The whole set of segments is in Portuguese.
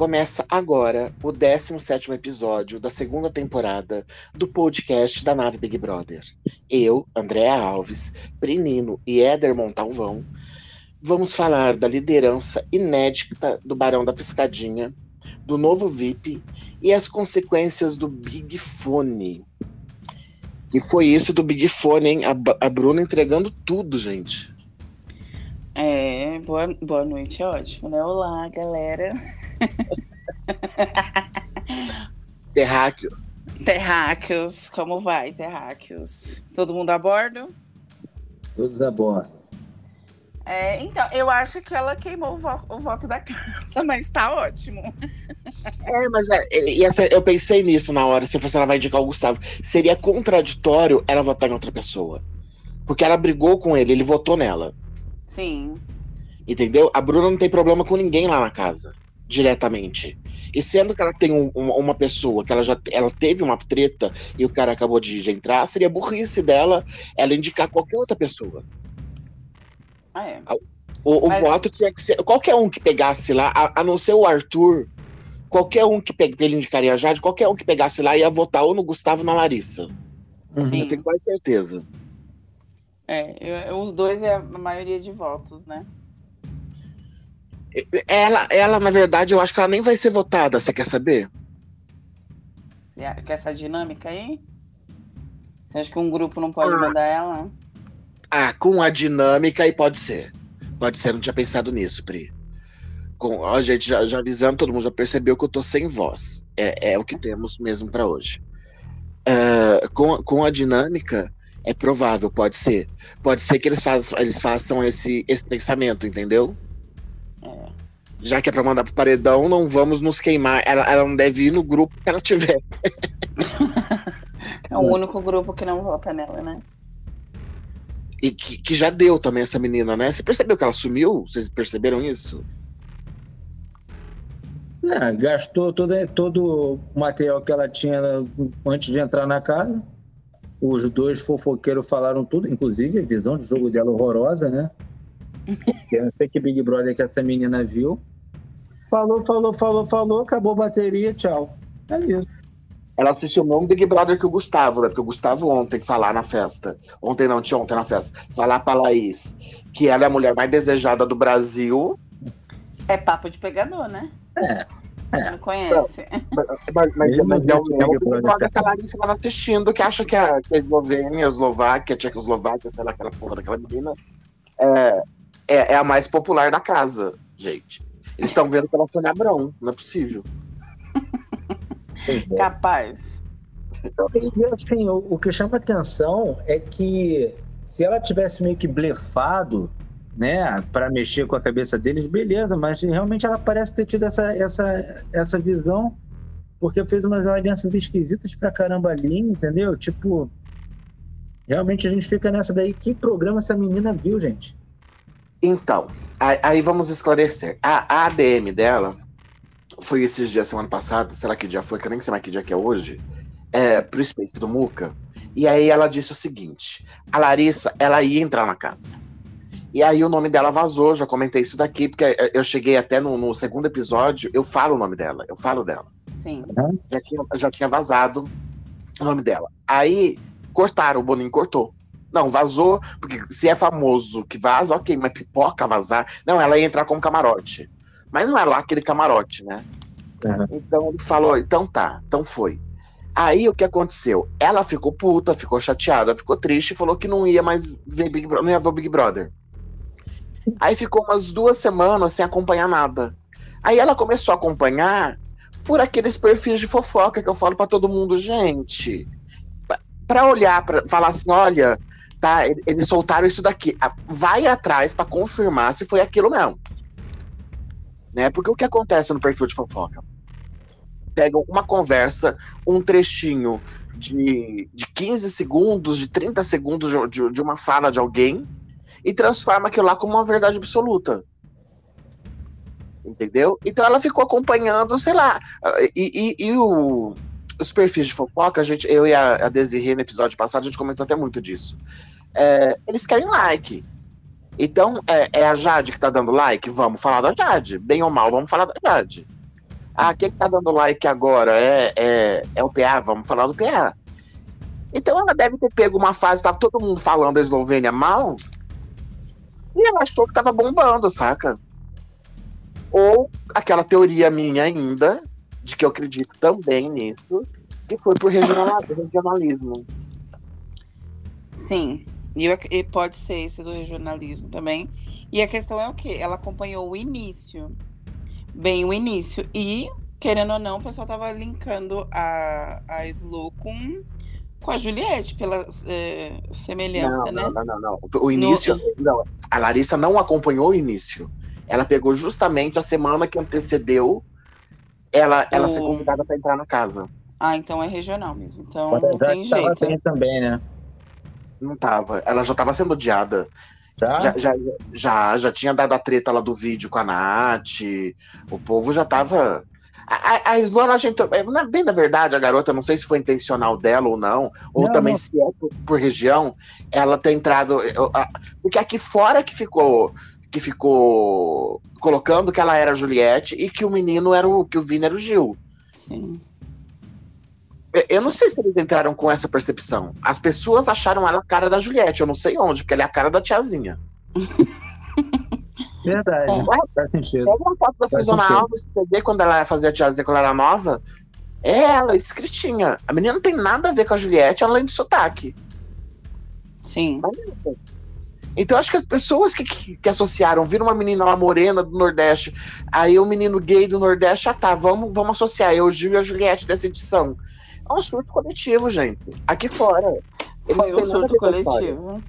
Começa agora o 17 episódio da segunda temporada do podcast da Nave Big Brother. Eu, Andréa Alves, Brinino e Éder Montalvão vamos falar da liderança inédita do Barão da Piscadinha, do novo VIP e as consequências do Big Fone. E foi isso do Big Fone, hein? A, a Bruna entregando tudo, gente. É, boa, boa noite, é ótimo, né? Olá, galera. Terráqueos. Terráqueos, como vai, Terráqueos? Todo mundo a bordo? Todos a bordo. É, então, eu acho que ela queimou o, vo o voto da casa, mas tá ótimo. É, mas é, e essa, eu pensei nisso na hora, se fosse ela vai indicar o Gustavo. Seria contraditório ela votar em outra pessoa. Porque ela brigou com ele, ele votou nela. Sim. Entendeu? A Bruna não tem problema com ninguém lá na casa, diretamente. E sendo que ela tem um, uma, pessoa que ela já ela teve uma treta e o cara acabou de, de entrar, seria burrice dela ela indicar qualquer outra pessoa. Ah, é. O, o Mas... voto tinha que ser. Qualquer um que pegasse lá, a, a não ser o Arthur, qualquer um que pegue, ele indicaria a Jade, qualquer um que pegasse lá ia votar ou no Gustavo ou na Larissa. Sim. Eu tenho quase certeza. É, eu, os dois é a maioria de votos, né? Ela, ela, na verdade, eu acho que ela nem vai ser votada, você quer saber? Com essa dinâmica aí? Você acha que um grupo não pode ah. mandar ela? Ah, com a dinâmica aí pode ser. Pode ser, não tinha pensado nisso, Pri. Com, ó, gente, já, já avisando, todo mundo já percebeu que eu tô sem voz. É, é o que temos mesmo para hoje. Uh, com, com a dinâmica, é provável, pode ser. Pode ser que eles, faz, eles façam esse, esse pensamento, entendeu? É. Já que é pra mandar pro paredão, não vamos nos queimar. Ela, ela não deve ir no grupo que ela tiver. é o único grupo que não vota nela, né? E que, que já deu também essa menina, né? Você percebeu que ela sumiu? Vocês perceberam isso? É, gastou todo, todo o material que ela tinha antes de entrar na casa. Os dois fofoqueiros falaram tudo, inclusive a visão de jogo dela horrorosa, né? Eu não sei que Big Brother que essa menina viu. Falou, falou, falou, falou, acabou a bateria, tchau. É isso. Ela assistiu o mesmo Big Brother que o Gustavo, né? Porque o Gustavo ontem falar na festa. Ontem não, tinha ontem na festa. Falar pra Laís que ela é a mulher mais desejada do Brasil. É papo de pegador, né? É. É. Não conhece. Mas, mas, mas, mas é o mesmo que a Larissa estava assistindo, que acha que a, que a Eslovênia, a Eslováquia, a Tchecoslováquia, sei lá, aquela porra daquela menina, é, é, é a mais popular da casa, gente. Eles estão vendo pela Sônia Abrão, não é possível. É. Capaz. E assim, o, o que chama atenção é que se ela tivesse meio que blefado né, para mexer com a cabeça deles, beleza, mas realmente ela parece ter tido essa, essa, essa visão porque fez umas alianças esquisitas pra caramba ali, entendeu? Tipo, realmente a gente fica nessa daí. Que programa essa menina viu, gente? Então, aí vamos esclarecer. A, a ADM dela foi esses dias, semana passada, será que dia foi? Que eu nem sei mais que dia que é hoje. É, pro Space do Muca. E aí ela disse o seguinte: a Larissa, ela ia entrar na casa. E aí o nome dela vazou, já comentei isso daqui, porque eu cheguei até no, no segundo episódio, eu falo o nome dela, eu falo dela. Sim. Já tinha, já tinha vazado o nome dela. Aí cortaram, o Boninho cortou. Não, vazou, porque se é famoso que vaza, ok, mas pipoca vazar. Não, ela ia entrar como camarote. Mas não era lá aquele camarote, né? Uhum. Então ele falou, então tá, então foi. Aí o que aconteceu? Ela ficou puta, ficou chateada, ficou triste e falou que não ia mais ver Big Brother, não ia ver o Big Brother. Aí ficou umas duas semanas sem acompanhar nada. Aí ela começou a acompanhar por aqueles perfis de fofoca que eu falo para todo mundo, gente. Para olhar, para falar assim, olha, tá, eles soltaram isso daqui. Vai atrás para confirmar se foi aquilo mesmo. Né? Porque o que acontece no perfil de fofoca? Pegam uma conversa, um trechinho de, de 15 segundos, de 30 segundos de, de uma fala de alguém e transforma aquilo lá como uma verdade absoluta. Entendeu? Então ela ficou acompanhando, sei lá. E, e, e o, os perfis de fofoca, a gente, eu e a, a Desirê no episódio passado, a gente comentou até muito disso. É, eles querem like. Então, é, é, a Jade que tá dando like? Vamos falar da Jade. Bem ou mal, vamos falar da Jade. Ah, quem que tá dando like agora? É, é, é o PA, vamos falar do PA. Então ela deve ter pego uma fase, tava todo mundo falando da Eslovênia mal, e ela achou que tava bombando, saca? Ou aquela teoria minha ainda, de que eu acredito também nisso, que foi por regional, regionalismo. Sim, e, eu, e pode ser esse do regionalismo também. E a questão é o que? Ela acompanhou o início, bem o início, e querendo ou não, o pessoal tava linkando a, a Slow com com a Juliette, pela é, semelhança, não, né? Não, não, não, não. O início. No... Não, a Larissa não acompanhou o início. Ela pegou justamente a semana que antecedeu ela, ela o... ser convidada para entrar na casa. Ah, então é regional mesmo. Então Mas não tem jeito. Bem também, né? Não tava. Ela já tava sendo odiada. Já? Já, já, já, já tinha dado a treta lá do vídeo com a Nath. O povo já tava a, a Sloan, a gente, é, bem na verdade, a garota, não sei se foi intencional dela ou não, ou não, também não. se é por, por, região, ela tem entrado. Porque aqui fora que ficou que ficou colocando que ela era a Juliette e que o menino era o que o Vini era o Gil. Sim. Eu não sei se eles entraram com essa percepção. As pessoas acharam ela a cara da Juliette, eu não sei onde, porque ela é a cara da tiazinha. Verdade. É. Faz sentido. Pega uma foto da Frisona Alves, você vê quando ela fazia tiazinha quando ela era nova. É ela, escritinha. A menina não tem nada a ver com a Juliette, além do sotaque. Sim. Então acho que as pessoas que, que, que, associaram, viram uma menina lá morena do Nordeste, aí o um menino gay do Nordeste, ah tá, vamos, vamos associar eu, Gil e a Juliette dessa edição. É um surto coletivo, gente. Aqui fora. Foi um surto coletivo.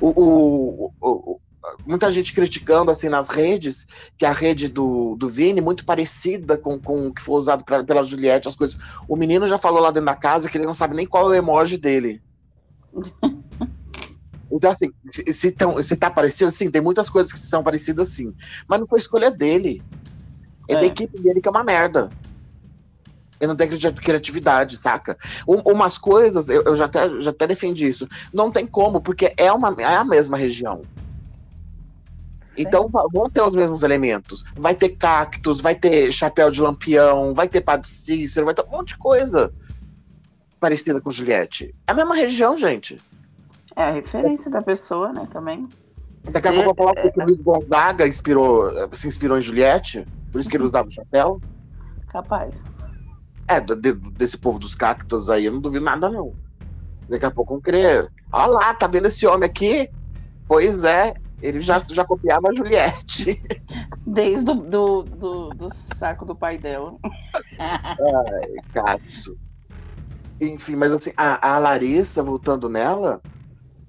O, o, o, muita gente criticando assim nas redes que a rede do, do Vini muito parecida com, com o que foi usado pra, pela Juliette, as coisas. O menino já falou lá dentro da casa que ele não sabe nem qual é o emoji dele. Então, assim, se, tão, se tá parecido, assim, tem muitas coisas que são parecidas, assim. Mas não foi escolha dele. É, é. da equipe dele que é uma merda. Ele não tem criatividade, saca? Um, umas coisas, eu, eu, já, até, já até defendi isso. Não tem como, porque é, uma, é a mesma região. Então vão ter os mesmos elementos. Vai ter cactos, vai ter chapéu de lampião, vai ter Padre Cícero, vai ter um monte de coisa parecida com Juliette. É a mesma região, gente. É a referência é. da pessoa, né, também. Daqui a pouco eu falar que o Luiz Gonzaga inspirou, se inspirou em Juliette, por isso que ele usava o chapéu. Capaz. É, de, desse povo dos cactos aí, eu não duvido nada, não. Daqui a pouco vão crer. Olha lá, tá vendo esse homem aqui? Pois é, ele já, já copiava a Juliette. Desde o do, do, do saco do pai dela. Ai, Katsu. Enfim, mas assim, a, a Larissa, voltando nela,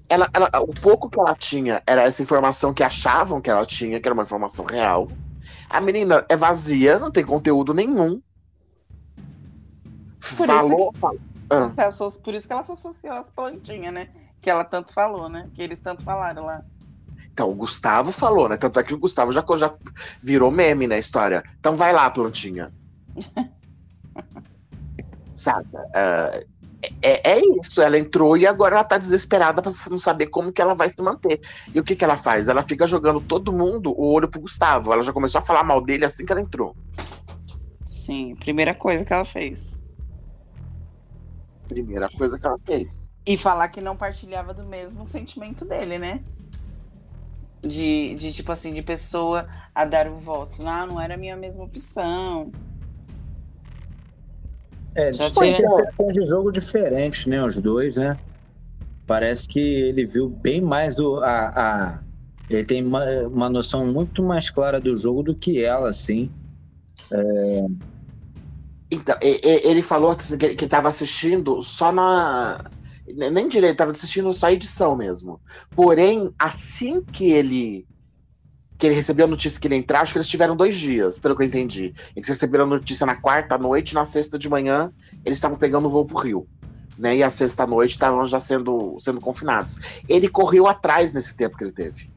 ela, ela, o pouco que ela tinha era essa informação que achavam que ela tinha, que era uma informação real. A menina é vazia, não tem conteúdo nenhum. Por falou. Isso falou. Ah. Por isso que ela se associou às plantinhas, né? Que ela tanto falou, né? Que eles tanto falaram lá. Então, o Gustavo falou, né? Tanto é que o Gustavo já, já virou meme na história. Então vai lá, plantinha. Sabe? Uh, é, é, isso, ela entrou e agora ela tá desesperada pra não saber como que ela vai se manter. E o que que ela faz? Ela fica jogando todo mundo o olho pro Gustavo. Ela já começou a falar mal dele assim que ela entrou. Sim, primeira coisa que ela fez. Primeira coisa que ela fez. E falar que não partilhava do mesmo sentimento dele, né? de, de tipo assim, de pessoa a dar o voto. Não, não era a minha mesma opção. É, Já tinha de jogo diferentes, né? Os dois, né? Parece que ele viu bem mais o, a, a ele tem uma, uma noção muito mais clara do jogo do que ela, assim. É... Então, ele falou que estava assistindo só na nem direito, tava assistindo só a edição mesmo. Porém, assim que ele que ele recebeu a notícia que ele ia entrar, acho que eles tiveram dois dias, pelo que eu entendi. Eles receberam a notícia na quarta noite, na sexta de manhã, eles estavam pegando o voo pro Rio. Né, e a sexta noite estavam já sendo, sendo confinados. Ele correu atrás nesse tempo que ele teve.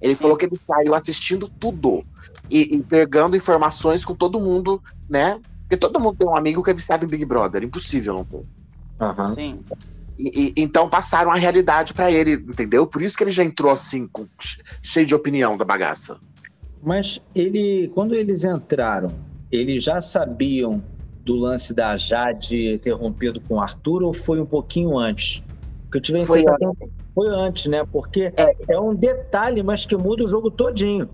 Ele falou que ele saiu assistindo tudo e, e, pegando informações com todo mundo, né? Porque todo mundo tem um amigo que é viciado em Big Brother, impossível não ter. Uhum. Sim. E, e, então passaram a realidade para ele, entendeu? Por isso que ele já entrou assim, com, cheio de opinião da bagaça. Mas ele, quando eles entraram, eles já sabiam do lance da Jade ter rompido com o Arthur ou foi um pouquinho antes? Porque eu tive Foi antes. Foi antes, né? Porque é. é um detalhe, mas que muda o jogo todinho.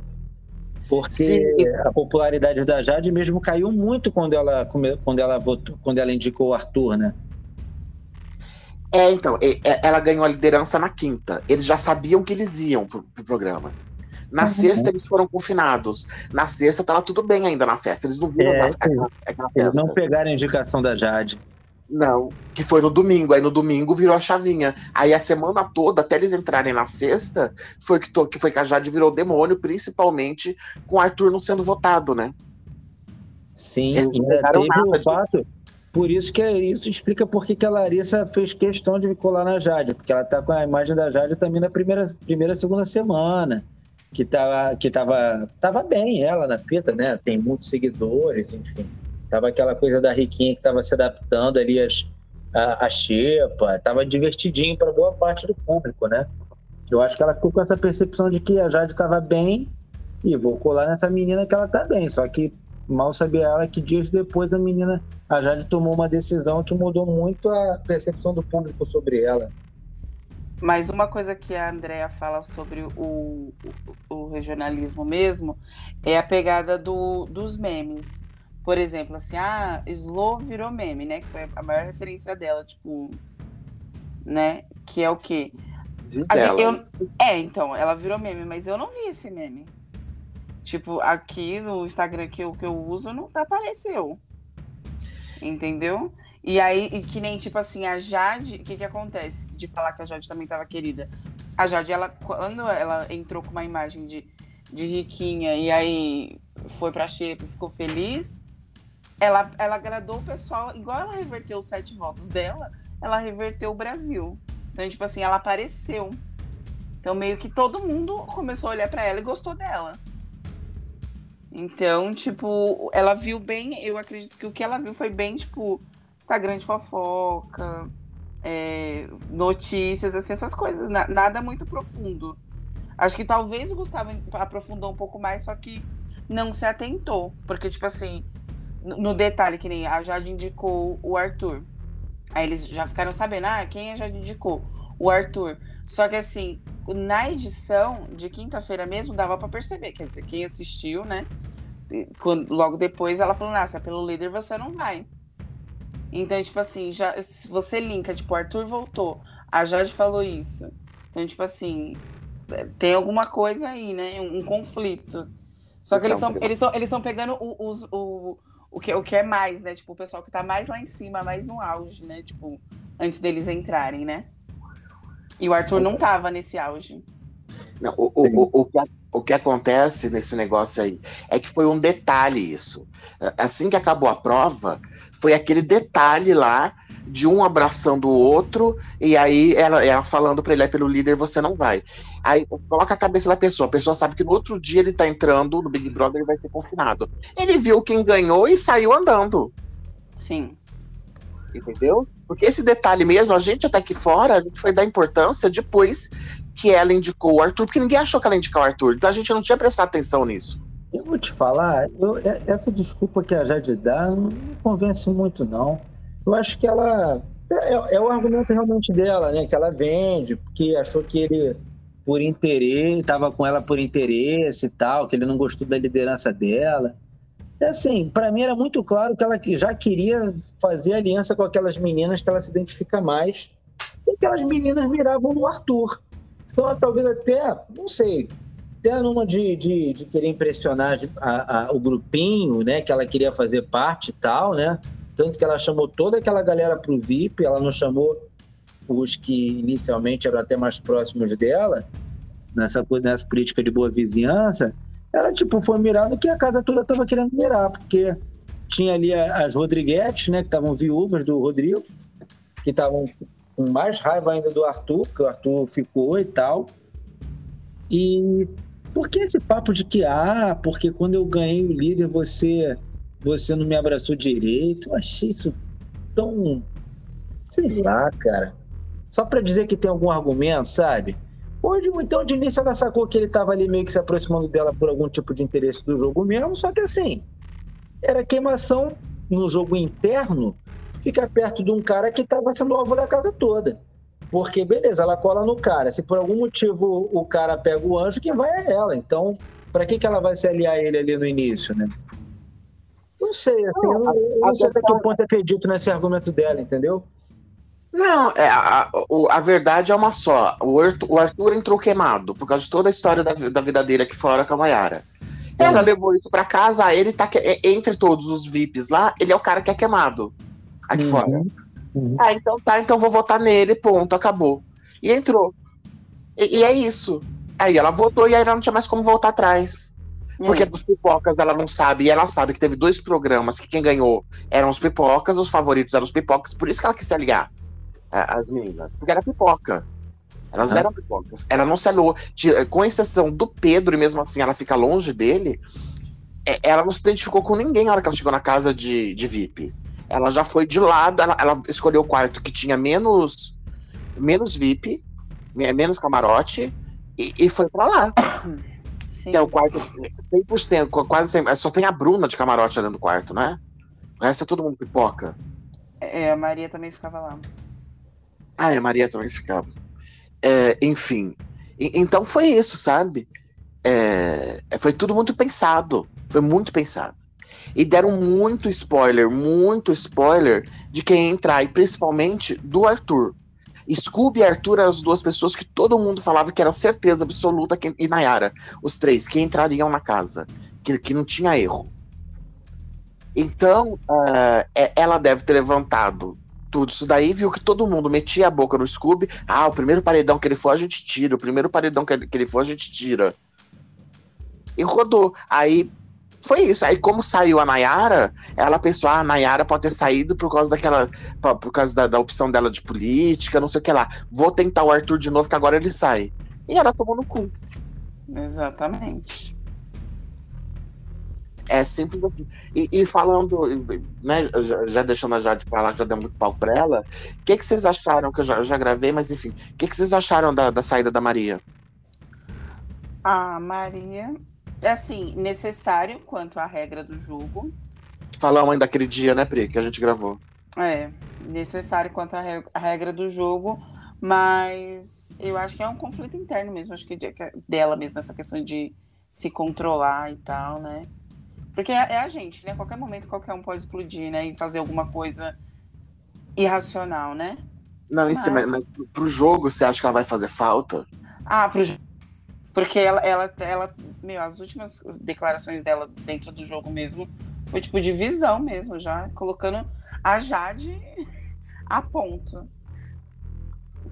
Porque Sim. a popularidade da Jade mesmo caiu muito quando ela, quando ela votou, quando ela indicou o Arthur, né? É, então, ela ganhou a liderança na quinta. Eles já sabiam que eles iam pro, pro programa. Na uhum. sexta, eles foram confinados. Na sexta, tava tudo bem ainda na festa. Eles não viram é, aquela, aquela festa. Eles não pegaram a indicação da Jade. Não, que foi no domingo. Aí no domingo virou a chavinha. Aí a semana toda, até eles entrarem na sexta, foi que, to, que foi que a Jade virou demônio, principalmente com o Arthur não sendo votado, né? Sim, eles ainda teve o fato. Por isso que é, isso explica por que a Larissa fez questão de colar na Jade, porque ela tá com a imagem da Jade também na primeira, primeira segunda semana. Que tava, que tava, tava bem ela na fita, né? Tem muitos seguidores, enfim. Tava aquela coisa da Riquinha que tava se adaptando ali as, a, a xepa, tava divertidinho para boa parte do público, né? Eu acho que ela ficou com essa percepção de que a Jade estava bem e vou colar nessa menina que ela tá bem. Só que mal sabia ela que dias depois a menina, a Jade tomou uma decisão que mudou muito a percepção do público sobre ela. Mas uma coisa que a Andrea fala sobre o, o, o regionalismo mesmo é a pegada do, dos memes. Por exemplo, assim, ah, Slow virou meme, né? Que foi a maior referência dela, tipo, né? Que é o quê? Gente, eu, é, então, ela virou meme, mas eu não vi esse meme. Tipo, aqui no Instagram que eu, que eu uso, não apareceu. Entendeu? E aí, e que nem, tipo assim, a Jade, o que que acontece? De falar que a Jade também tava querida. A Jade, ela, quando ela entrou com uma imagem de, de riquinha e aí foi pra Xepa e ficou feliz, ela, ela agradou o pessoal, igual ela reverteu os sete votos dela, ela reverteu o Brasil. Então, tipo assim, ela apareceu. Então, meio que todo mundo começou a olhar para ela e gostou dela. Então, tipo, ela viu bem, eu acredito que o que ela viu foi bem, tipo, Instagram de fofoca, é, notícias, assim, essas coisas. Na, nada muito profundo. Acho que talvez o Gustavo aprofundou um pouco mais, só que não se atentou. Porque, tipo assim, no detalhe, que nem a Jade indicou o Arthur. Aí eles já ficaram sabendo, ah, quem a Jade indicou? O Arthur. Só que assim, na edição de quinta-feira mesmo, dava para perceber. Quer dizer, quem assistiu, né? Quando, logo depois ela falou, nossa, pelo líder você não vai. Então, tipo assim, já, se você linka, tipo, o Arthur voltou, a Jade falou isso. Então, tipo assim, tem alguma coisa aí, né? Um, um conflito. Só que eles estão eles eles pegando o, os, o, o, que, o que é mais, né? Tipo, o pessoal que tá mais lá em cima, mais no auge, né? Tipo, antes deles entrarem, né? E o Arthur não tava nesse auge. Não, o, o, o, que, o que acontece nesse negócio aí é que foi um detalhe isso. Assim que acabou a prova, foi aquele detalhe lá de um abraçando o outro, e aí ela, ela falando para ele, é pelo líder, você não vai. Aí coloca a cabeça da pessoa, a pessoa sabe que no outro dia ele tá entrando no Big Brother e vai ser confinado. Ele viu quem ganhou e saiu andando. Sim. Entendeu? Porque esse detalhe mesmo, a gente até aqui fora, a gente foi dar importância depois que ela indicou o Arthur, porque ninguém achou que ela indicou o Arthur, então a gente não tinha prestado atenção nisso. Eu vou te falar, eu, é, essa desculpa que a Jade dá não me convence muito, não. Eu acho que ela. É, é, o argumento realmente dela, né? Que ela vende, porque achou que ele, por interesse, estava com ela por interesse e tal, que ele não gostou da liderança dela. É assim, para mim era muito claro que ela já queria fazer aliança com aquelas meninas que ela se identifica mais. E aquelas meninas miravam no Arthur. Então, talvez até, não sei, até numa de, de, de querer impressionar a, a, o grupinho, né? Que ela queria fazer parte e tal, né? Tanto que ela chamou toda aquela galera pro VIP, ela não chamou os que inicialmente eram até mais próximos dela, nessa, nessa política de boa vizinhança. Ela, tipo, foi mirando que a casa toda tava querendo mirar, porque tinha ali as Rodriguetes, né? Que estavam viúvas do Rodrigo, que estavam com mais raiva ainda do Arthur, que o Arthur ficou e tal. E por que esse papo de que, ah, porque quando eu ganhei o líder você, você não me abraçou direito? Eu achei isso tão. Sei lá, cara. Só para dizer que tem algum argumento, sabe? Onde então de início ela sacou que ele tava ali meio que se aproximando dela por algum tipo de interesse do jogo mesmo, só que assim, era queimação no jogo interno, ficar perto de um cara que estava sendo alvo da casa toda. Porque, beleza, ela cola no cara. Se por algum motivo o cara pega o anjo, quem vai é ela. Então, para que, que ela vai se aliar a ele ali no início, né? Não sei, assim, não, eu, eu não sei até que ponto acredito nesse argumento dela, entendeu? Não, é, a, a, verdade é uma só. O Arthur, o Arthur, entrou queimado por causa de toda a história da, da vida dele aqui fora com a Mayara. Ela levou isso para casa, ele tá é, entre todos os VIPs lá, ele é o cara que é queimado aqui uhum. fora. Uhum. Ah, então tá, então vou votar nele, ponto, acabou. E entrou. E, e, é isso. Aí ela votou e aí ela não tinha mais como voltar atrás. Porque dos pipocas ela não sabe, e ela sabe que teve dois programas que quem ganhou eram os pipocas, os favoritos eram os pipocas, por isso que ela quis se aliar as meninas. Porque era pipoca. Elas ah. eram pipocas. Ela não se aliou. Com exceção do Pedro, e mesmo assim ela fica longe dele, é, ela não se identificou com ninguém na hora que ela chegou na casa de, de VIP. Ela já foi de lado, ela, ela escolheu o quarto que tinha menos, menos VIP, menos camarote, e, e foi para lá. Sim. Que é o quarto 100%, quase 100%. Só tem a Bruna de camarote dentro do quarto, né? O resto é todo mundo pipoca. É, a Maria também ficava lá. Ah, a Maria também ficava. É, enfim. E, então foi isso, sabe? É, foi tudo muito pensado. Foi muito pensado. E deram muito spoiler, muito spoiler de quem entrar, e principalmente do Arthur. Scooby e Arthur eram as duas pessoas que todo mundo falava que era certeza absoluta, que, e Nayara, os três, que entrariam na casa, que, que não tinha erro. Então, uh, ela deve ter levantado tudo isso daí, viu que todo mundo metia a boca no Scooby. Ah, o primeiro paredão que ele for, a gente tira. O primeiro paredão que ele for, a gente tira. E rodou. Aí foi isso. Aí, como saiu a Nayara, ela pensou: ah, a Nayara pode ter saído por causa daquela. por causa da, da, opção dela de política, não sei o que lá. Vou tentar o Arthur de novo, que agora ele sai. E ela tomou no cu. Exatamente. É simples assim. E, e falando, né, já, já, deixando a Jade pra lá, já deu muito pau pra ela, o que, que vocês acharam, que eu já, já gravei, mas enfim, o que, que vocês acharam da, da saída da Maria? A Maria, assim, necessário quanto à regra do jogo. Falamos ainda daquele dia, né, Pri, que a gente gravou. É, necessário quanto à regra do jogo, mas eu acho que é um conflito interno mesmo, acho que dela mesmo, essa questão de se controlar e tal, né? Porque é, é a gente, né? A qualquer momento qualquer um pode explodir, né? E fazer alguma coisa irracional, né? Não, isso, mas, mas pro jogo você acha que ela vai fazer falta? Ah, pro jogo. Porque ela, ela, ela, meu, as últimas declarações dela dentro do jogo mesmo foi tipo de visão mesmo, já colocando a Jade a ponto.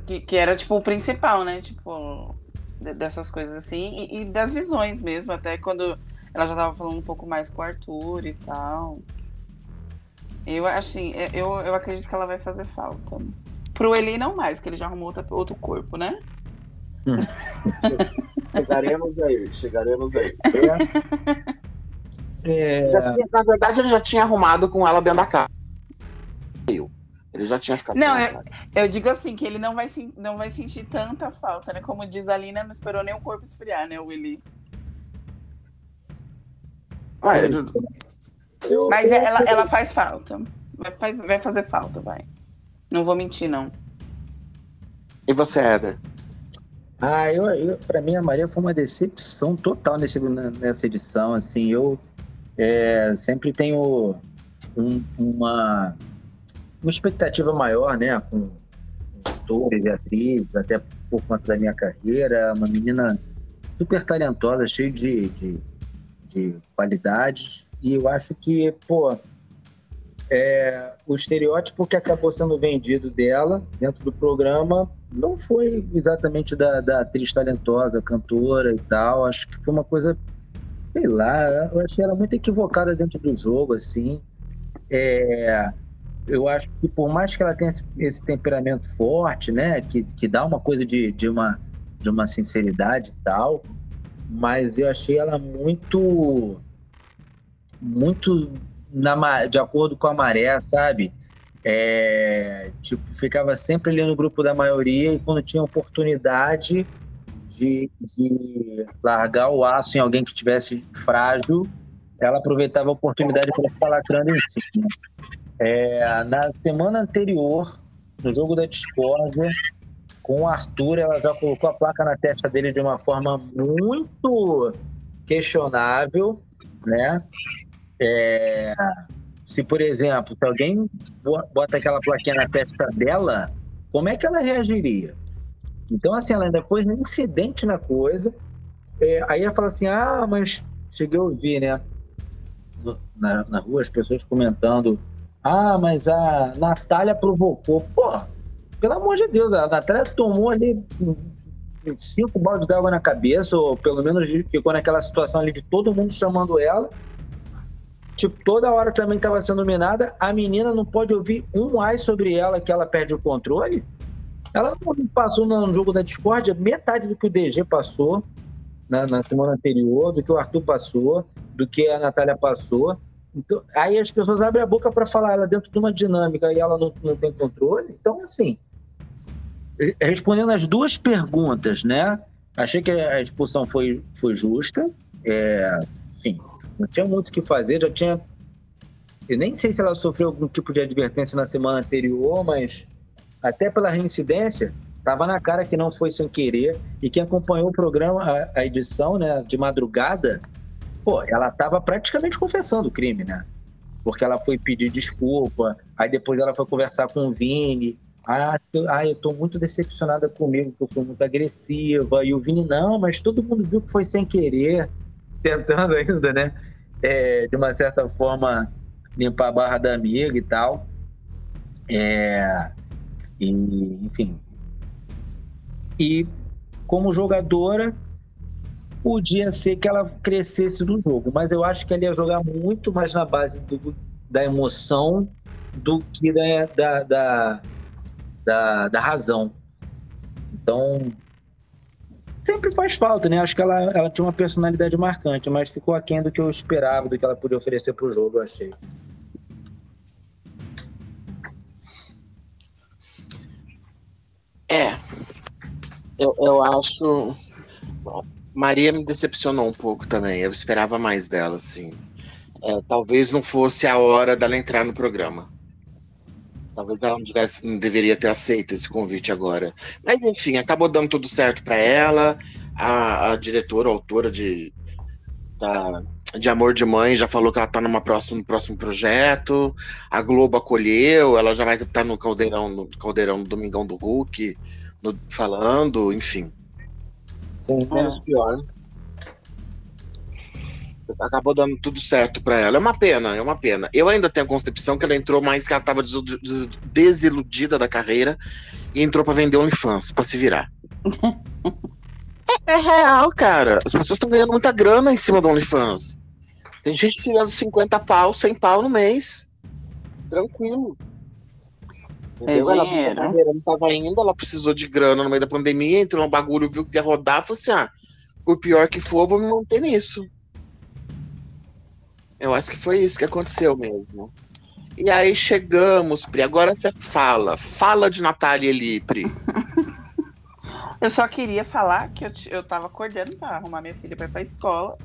Que, que era tipo o principal, né? Tipo, dessas coisas assim, e, e das visões mesmo, até quando ela já tava falando um pouco mais com o Arthur e tal. Eu, assim, é, eu, eu acredito que ela vai fazer falta. Pro Eli não mais, que ele já arrumou outro, outro corpo, né? Hum. chegaremos aí, chegaremos aí. É... Tinha, na verdade, ele já tinha arrumado com ela dentro da casa. Ele já tinha ficado. Não, eu, eu, digo assim, que ele não vai, não vai sentir tanta falta, né? Como diz a Lina, não esperou nem o corpo esfriar, né, Willy? Ah, é. eu... Mas ela, ela faz falta. Vai, faz, vai fazer falta, vai. Não vou mentir, não. E você, Éder? Ah, eu, eu, pra mim a Maria foi uma decepção total nesse, nessa edição, assim, eu é, sempre tenho um, uma, uma expectativa maior, né, com atores e até por conta da minha carreira, uma menina super talentosa, cheia de, de de qualidade. E eu acho que, pô, é, o estereótipo que acabou sendo vendido dela dentro do programa não foi exatamente da, da atriz talentosa, cantora e tal. Acho que foi uma coisa, sei lá, eu achei ela muito equivocada dentro do jogo, assim. É, eu acho que por mais que ela tenha esse, esse, temperamento forte, né, que, que dá uma coisa de, de, uma, de uma sinceridade e tal, mas eu achei ela muito muito na, de acordo com a maré, sabe? É, tipo, ficava sempre ali no grupo da maioria e quando tinha oportunidade de, de largar o aço em alguém que tivesse frágil, ela aproveitava a oportunidade para ficar lacrando em cima. É, na semana anterior, no jogo da discórdia, com o Arthur, ela já colocou a placa na testa dele de uma forma muito questionável, né? É, se, por exemplo, se alguém bota aquela plaquinha na testa dela, como é que ela reagiria? Então, assim, ela ainda pôs um incidente na coisa. É, aí ela fala assim: ah, mas cheguei a ouvir, né? Na, na rua, as pessoas comentando: ah, mas a Natália provocou. Porra, pelo amor de Deus, a Natália tomou ali cinco baldes d'água na cabeça, ou pelo menos ficou naquela situação ali de todo mundo chamando ela. Tipo, toda hora também estava sendo minada. A menina não pode ouvir um ai sobre ela que ela perde o controle. Ela não passou no jogo da discórdia metade do que o DG passou na, na semana anterior, do que o Arthur passou, do que a Natália passou. Então, aí as pessoas abrem a boca para falar ela dentro de uma dinâmica e ela não, não tem controle. Então, assim, respondendo as duas perguntas, né? Achei que a expulsão foi, foi justa. É, sim, não tinha muito o que fazer, já tinha. Eu nem sei se ela sofreu algum tipo de advertência na semana anterior, mas até pela reincidência, estava na cara que não foi sem querer. E quem acompanhou o programa, a, a edição, né, de madrugada, pô, ela estava praticamente confessando o crime, né? Porque ela foi pedir desculpa, aí depois ela foi conversar com o Vini. Ah, eu tô muito decepcionada comigo, que eu fui muito agressiva. E o Vini, não, mas todo mundo viu que foi sem querer, tentando ainda, né? É, de uma certa forma, limpar a barra da amiga e tal. É, e, enfim. E como jogadora, podia ser que ela crescesse no jogo, mas eu acho que ela ia jogar muito mais na base do, da emoção do que da, da, da, da, da razão. Então, sempre faz falta, né? Acho que ela, ela tinha uma personalidade marcante, mas ficou aquém do que eu esperava, do que ela podia oferecer para o jogo, eu achei. É. Eu, eu acho. Maria me decepcionou um pouco também. Eu esperava mais dela, assim. É, talvez não fosse a hora dela entrar no programa. Talvez ela não, tivesse, não deveria ter aceito esse convite agora. Mas enfim, acabou dando tudo certo para ela. A, a, diretora, a autora de, da, de Amor de Mãe já falou que ela tá numa próxima, no próximo projeto. A Globo acolheu, ela já vai estar no Caldeirão, no Caldeirão no Domingão do Hulk, no, falando, enfim. Sim, menos pior. Acabou dando tudo certo para ela. É uma pena, é uma pena. Eu ainda tenho a concepção que ela entrou mais que ela tava desiludida da carreira e entrou para vender OnlyFans, para se virar. é, é real, cara. As pessoas estão ganhando muita grana em cima do OnlyFans. Tem gente tirando 50 pau, 100 pau no mês. Tranquilo. É ela carreira, não tava indo, ela precisou de grana no meio da pandemia, entrou no bagulho, viu que ia rodar, falou assim: ah, por pior que for, vou me manter nisso. Eu acho que foi isso que aconteceu mesmo. E aí chegamos, Pri. Agora você fala. Fala de Natália Elipre. eu só queria falar que eu, eu tava acordando para arrumar minha filha para ir pra escola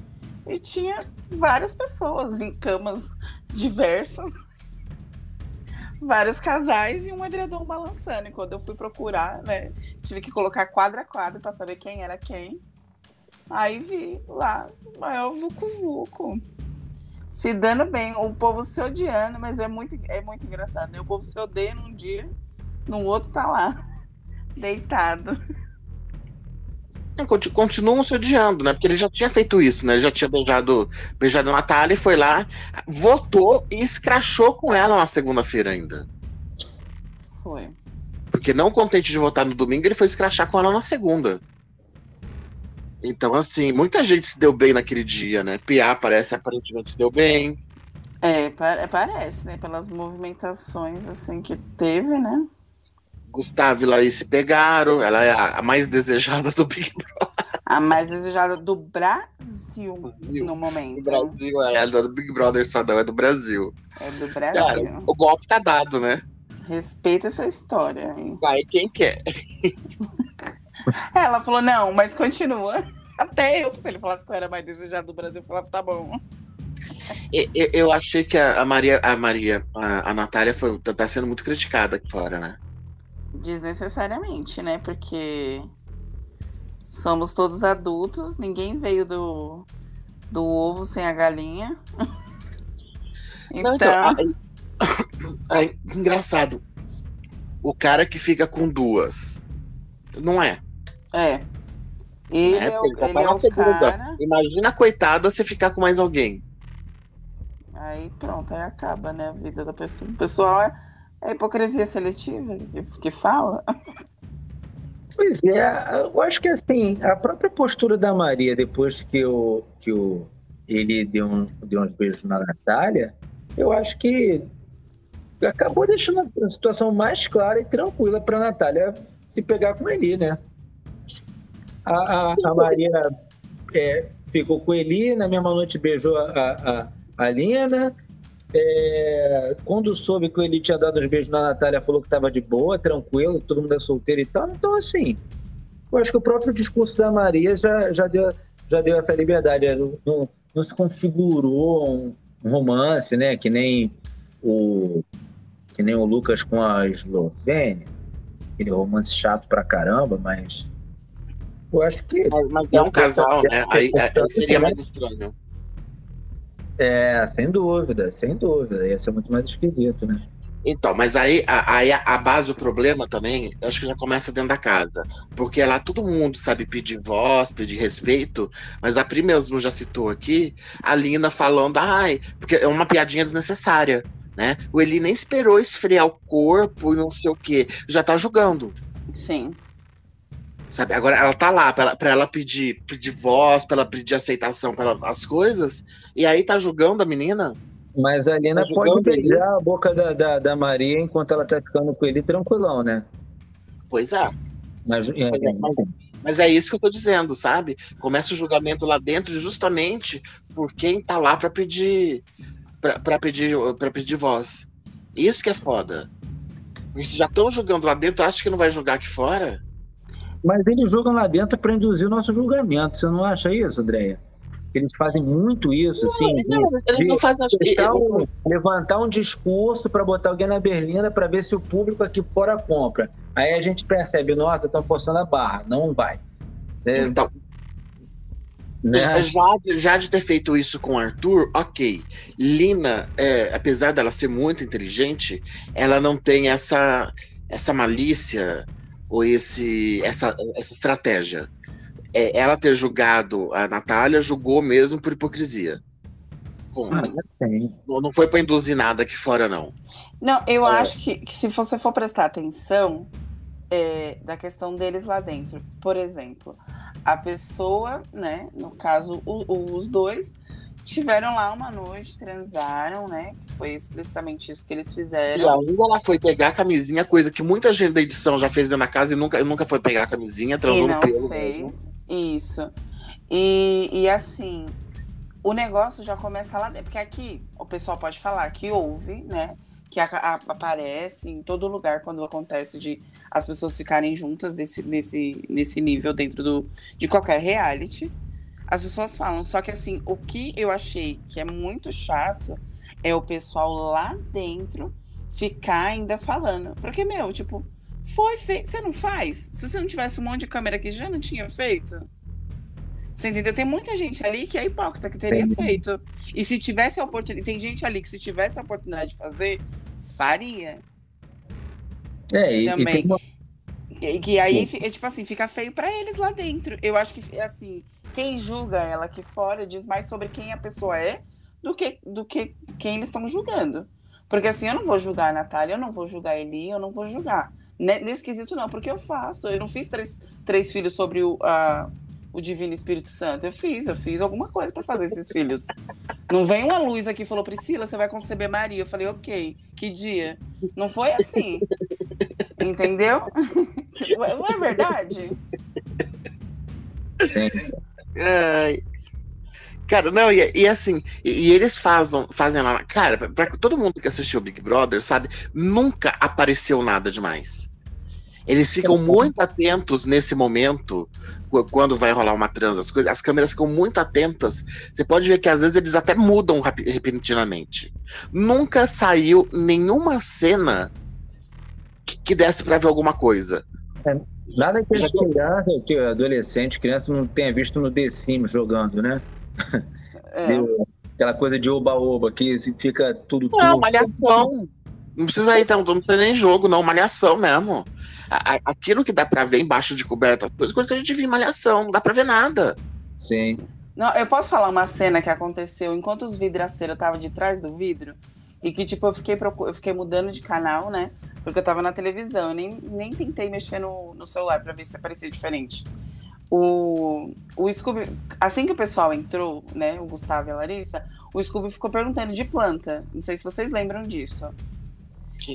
e tinha várias pessoas em camas diversas, vários casais e um edredom balançando. E quando eu fui procurar, né, tive que colocar quadro a quadro para saber quem era quem. Aí vi lá, maior Vucu Vucu. Se dando bem, o povo se odiando, mas é muito, é muito engraçado, né? O povo se odeia num dia, no outro tá lá, deitado. continuam se odiando, né? Porque ele já tinha feito isso, né? Ele já tinha beijado, beijado a Natália e foi lá, votou e escrachou com ela na segunda-feira ainda. Foi. Porque não contente de votar no domingo, ele foi escrachar com ela na segunda. Então, assim, muita gente se deu bem naquele dia, né? Pia parece aparentemente se deu bem. É, parece, né? Pelas movimentações, assim, que teve, né? Gustavo e Laís se pegaram, ela é a mais desejada do Big Brother. A mais desejada do Brasil, Brasil. no momento. Do Brasil, é. A do Big Brother só não, é do Brasil. É do Brasil. Cara, o golpe tá dado, né? Respeita essa história. Hein? Vai quem quer. Ela falou, não, mas continua. Até eu, se ele falasse que eu era mais desejado do Brasil, eu falava, tá bom. eu, eu achei que a, Maria, a Maria, a, a Natália foi, tá, tá sendo muito criticada aqui fora, né? Desnecessariamente, né? Porque somos todos adultos, ninguém veio do, do ovo sem a galinha. Não, então, então é, engraçado. O cara que fica com duas, não é? É. Ele é, é o, ele tá ele é o cara... Imagina a coitada se ficar com mais alguém. Aí pronto, aí acaba, né? A vida da pessoa. O pessoal é, é hipocrisia seletiva que, que fala. Pois é, eu acho que assim, a própria postura da Maria depois que, o, que o, ele deu, um, deu uns beijos na Natália, eu acho que acabou deixando a situação mais clara e tranquila para a Natália se pegar com ele, né? A, a, a Maria é, ficou com ele, na mesma noite beijou a, a, a Lina. É, quando soube que ele tinha dado os beijos na Natália, falou que estava de boa, tranquilo, todo mundo é solteiro e tal. Então, assim, eu acho que o próprio discurso da Maria já, já, deu, já deu essa liberdade. Não, não se configurou um, um romance, né? Que nem o que nem o Lucas com a Eslovênia, aquele romance chato pra caramba, mas eu acho que. Mas, mas é um casal, né? Aí, aí seria mais estranho. É, sem dúvida, sem dúvida. Ia ser muito mais esquisito, né? Então, mas aí, aí a, a, base do problema também, eu acho que já começa dentro da casa. Porque lá todo mundo sabe pedir voz, pedir respeito, mas a Pri mesmo já citou aqui a Lina falando, ai, porque é uma piadinha desnecessária, né? O Eli nem esperou esfriar o corpo e não sei o quê, já tá julgando. Sim. Sabe? Agora ela tá lá pra, pra ela pedir, pedir voz, pra ela pedir aceitação para as coisas, e aí tá julgando a menina. Mas a Lina tá pode beijar ele. a boca da, da, da, Maria enquanto ela tá ficando com ele tranquilão, né? Pois é. Mas, é, é, mas, mas, é isso que eu tô dizendo, sabe? Começa o julgamento lá dentro justamente por quem tá lá para pedir para pedir para pedir voz. Isso que é foda. Eles já estão julgando lá dentro, acha que não vai julgar aqui fora? Mas eles jogam lá dentro para induzir o nosso julgamento. Você não acha isso, Andréia? Eles fazem muito isso, não, assim. Não, eles não fazem um, levantar um discurso para botar alguém na berlinda para ver se o público aqui fora compra. Aí a gente percebe, nossa, estão forçando a barra, não vai. É, então, né? já, já de ter feito isso com Arthur, ok. Lina, é, apesar dela ser muito inteligente, ela não tem essa, essa malícia ou esse, essa, essa estratégia. É, ela ter julgado a Natália, julgou mesmo por hipocrisia. Ah, não, foi para induzir nada aqui fora, não. Não, eu é. acho que, que, se você for prestar atenção é, da questão deles lá dentro, por exemplo, a pessoa, né, no caso, o, os dois, tiveram lá uma noite, transaram, né? Foi explicitamente isso que eles fizeram. E ainda ela foi pegar a camisinha, coisa que muita gente da edição já fez dentro da casa e nunca, nunca foi pegar a camisinha, transou não pelo. Fez. Mesmo. Isso. E, e assim, o negócio já começa lá dentro, porque aqui o pessoal pode falar que houve, né? Que a, a, aparece em todo lugar quando acontece de as pessoas ficarem juntas desse, nesse, nesse nível dentro do, de qualquer reality as pessoas falam. Só que assim, o que eu achei que é muito chato é o pessoal lá dentro ficar ainda falando. Porque, meu, tipo, foi feito. Você não faz? Se você não tivesse um monte de câmera aqui, já não tinha feito? Você entendeu? Tem muita gente ali que é hipócrita, que teria Sim. feito. E se tivesse a oportunidade. Tem gente ali que se tivesse a oportunidade de fazer, faria. É, e, também. E, uma... e que aí, é, tipo assim, fica feio para eles lá dentro. Eu acho que, assim, quem julga ela aqui fora diz mais sobre quem a pessoa é do que, do que quem eles estão julgando. Porque assim, eu não vou julgar a Natália, eu não vou julgar a Eli, eu não vou julgar. Nesse quesito, não, porque eu faço. Eu não fiz três, três filhos sobre o, a, o Divino Espírito Santo. Eu fiz, eu fiz alguma coisa para fazer esses filhos. Não vem uma luz aqui e falou, Priscila, você vai conceber Maria. Eu falei, ok, que dia? Não foi assim. Entendeu? Não é verdade? Sim. Ai. Cara, não, e, e assim, e, e, eles fazem, fazem lá. Cara, pra, pra todo mundo que assistiu Big Brother, sabe, nunca apareceu nada demais. Eles ficam muito atentos nesse momento, quando vai rolar uma trans, as, coisas, as câmeras ficam muito atentas. Você pode ver que às vezes eles até mudam repentinamente. Nunca saiu nenhuma cena que, que desse para ver alguma coisa. É, nada que as crianças, que adolescente, criança não tenha visto no The Sims jogando, né? É. Aquela coisa de oba-oba, que fica tudo. Não, tudo... malhação. Não precisa ir, então, não precisa nem jogo, não, malhação mesmo. aquilo que dá pra ver embaixo de coberta, coisa, coisa que a gente viu em malhação, não dá pra ver nada. Sim. Não, eu posso falar uma cena que aconteceu enquanto os vidraceiros estavam de trás do vidro e que, tipo, eu fiquei, eu fiquei mudando de canal, né? Porque eu tava na televisão, eu nem, nem tentei mexer no, no celular para ver se aparecia diferente. O, o Scooby, assim que o pessoal entrou, né, o Gustavo e a Larissa, o Scooby ficou perguntando de planta. Não sei se vocês lembram disso.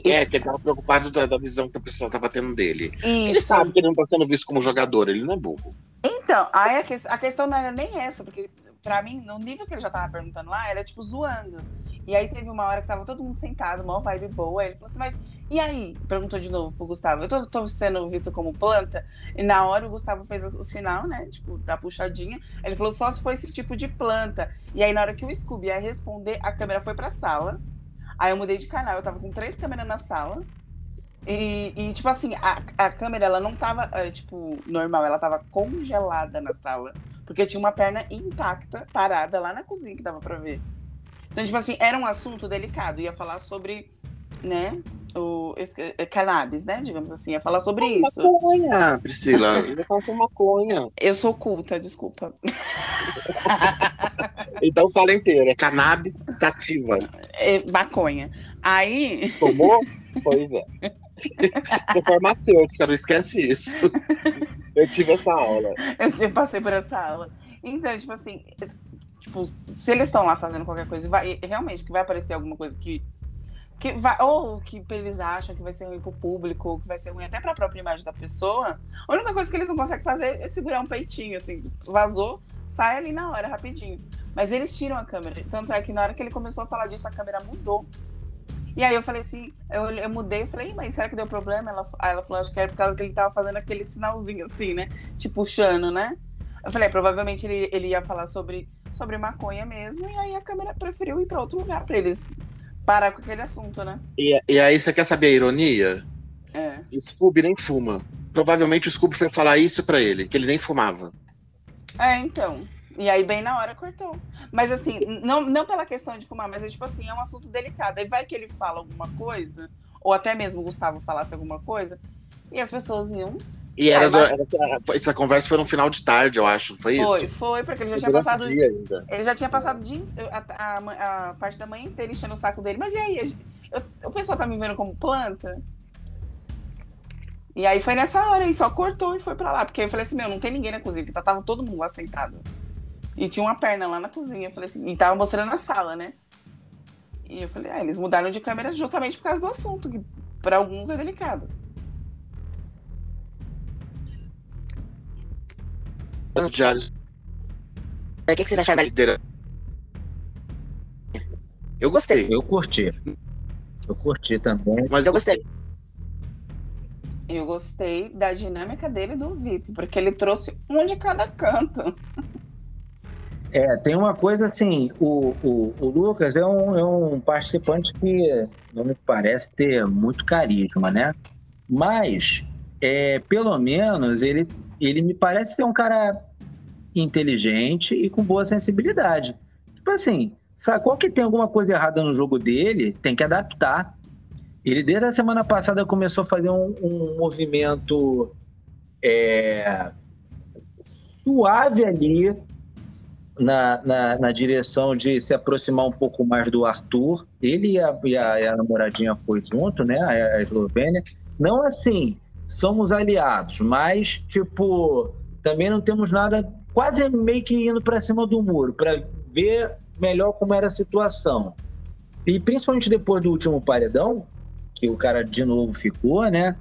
É, que ele tava preocupado da, da visão que a pessoa tava tendo dele. Isso. Ele sabe que ele não tá sendo visto como jogador, ele não é burro. Então, aí a, que, a questão não era nem essa, porque pra mim, no nível que ele já tava perguntando lá, era tipo zoando. E aí teve uma hora que tava todo mundo sentado, uma vibe boa. Ele falou assim, mas e aí? Perguntou de novo pro Gustavo. Eu tô, tô, sendo visto como planta? E na hora o Gustavo fez o sinal, né? Tipo, da puxadinha. Ele falou só se foi esse tipo de planta. E aí na hora que o Scooby ia responder, a câmera foi pra sala. Aí eu mudei de canal. Eu tava com três câmeras na sala. E, e, tipo assim, a, a câmera, ela não tava, é, tipo, normal. Ela tava congelada na sala. Porque tinha uma perna intacta, parada lá na cozinha que dava pra ver. Então, tipo assim, era um assunto delicado. Ia falar sobre, né, o é, cannabis, né, digamos assim. Ia falar sobre é isso. Maconha, Priscila. Eu falo sobre maconha. Eu sou culta, desculpa. então fala inteiro. É cannabis sativa. É maconha. Aí... Tomou? Pois é. Sou farmacêutica, não esquece isso. Eu tive essa aula. Eu passei por essa aula. Então, tipo assim, tipo, se eles estão lá fazendo qualquer coisa, vai, realmente que vai aparecer alguma coisa que. que vai, ou que eles acham que vai ser ruim pro público, ou que vai ser ruim até pra própria imagem da pessoa, a única coisa que eles não conseguem fazer é segurar um peitinho, assim, vazou, sai ali na hora, rapidinho. Mas eles tiram a câmera. Tanto é que na hora que ele começou a falar disso, a câmera mudou. E aí eu falei assim, eu, eu mudei, eu falei, mas será que deu problema? Ela, aí ela falou, acho que era por causa que ele tava fazendo aquele sinalzinho assim, né? Tipo, puxando, né? Eu falei, provavelmente ele, ele ia falar sobre, sobre maconha mesmo, e aí a câmera preferiu ir para outro lugar para eles parar com aquele assunto, né? E, e aí você quer saber a ironia? É. Scooby nem fuma. Provavelmente o Scooby foi falar isso para ele, que ele nem fumava. É, então. E aí, bem na hora, cortou. Mas assim, não, não pela questão de fumar, mas é tipo assim, é um assunto delicado. Aí vai que ele fala alguma coisa, ou até mesmo o Gustavo falasse alguma coisa, e as pessoas iam e era, mas... era, essa conversa foi no final de tarde, eu acho. Foi, foi isso? Foi, porque ele já tinha passado. Ele já tinha passado de, a, a, a, parte da manhã inteira enchendo o saco dele. Mas e aí? Eu, o pessoal tá me vendo como planta? E aí foi nessa hora, e só cortou e foi pra lá. Porque eu falei assim: meu, não tem ninguém na cozinha, porque tava todo mundo lá sentado. E tinha uma perna lá na cozinha. Eu falei assim, e tava mostrando na sala, né? E eu falei: ah, eles mudaram de câmera justamente por causa do assunto, que pra alguns é delicado. Diários. O que, que vocês acharam da liderança? Eu gostei. Eu curti. Eu curti também. Mas eu gostei. Eu gostei da dinâmica dele do VIP, porque ele trouxe um de cada canto. É, tem uma coisa assim, o, o, o Lucas é um, é um participante que não me parece ter muito carisma, né? Mas, é, pelo menos, ele, ele me parece ser um cara inteligente e com boa sensibilidade. Tipo assim, sacou que tem alguma coisa errada no jogo dele, tem que adaptar. Ele, desde a semana passada, começou a fazer um, um movimento é, suave ali na, na, na, direção de se aproximar um pouco mais do Arthur. Ele e a, e a, e a namoradinha foi junto, né? A, a Eslovênia. Não assim, somos aliados, mas, tipo, também não temos nada quase meio que indo para cima do muro, para ver melhor como era a situação. E principalmente depois do último paredão, que o cara de novo ficou, né?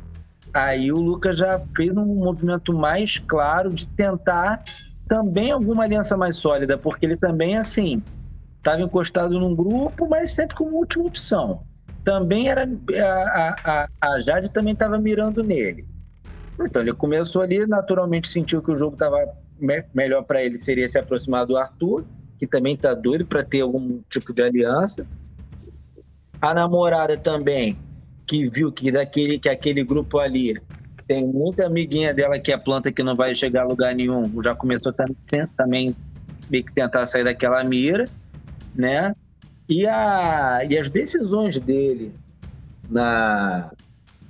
Aí o Lucas já fez um movimento mais claro de tentar também alguma aliança mais sólida, porque ele também, assim, estava encostado num grupo, mas sempre como última opção. Também era. A, a, a Jade também estava mirando nele. Então, ele começou ali, naturalmente sentiu que o jogo estava me melhor para ele seria se aproximar do Arthur, que também tá doido para ter algum tipo de aliança. A namorada também, que viu que daquele que aquele grupo ali tem muita amiguinha dela que é planta que não vai chegar a lugar nenhum, já começou também meio que tentar sair daquela mira, né? E, a, e as decisões dele na,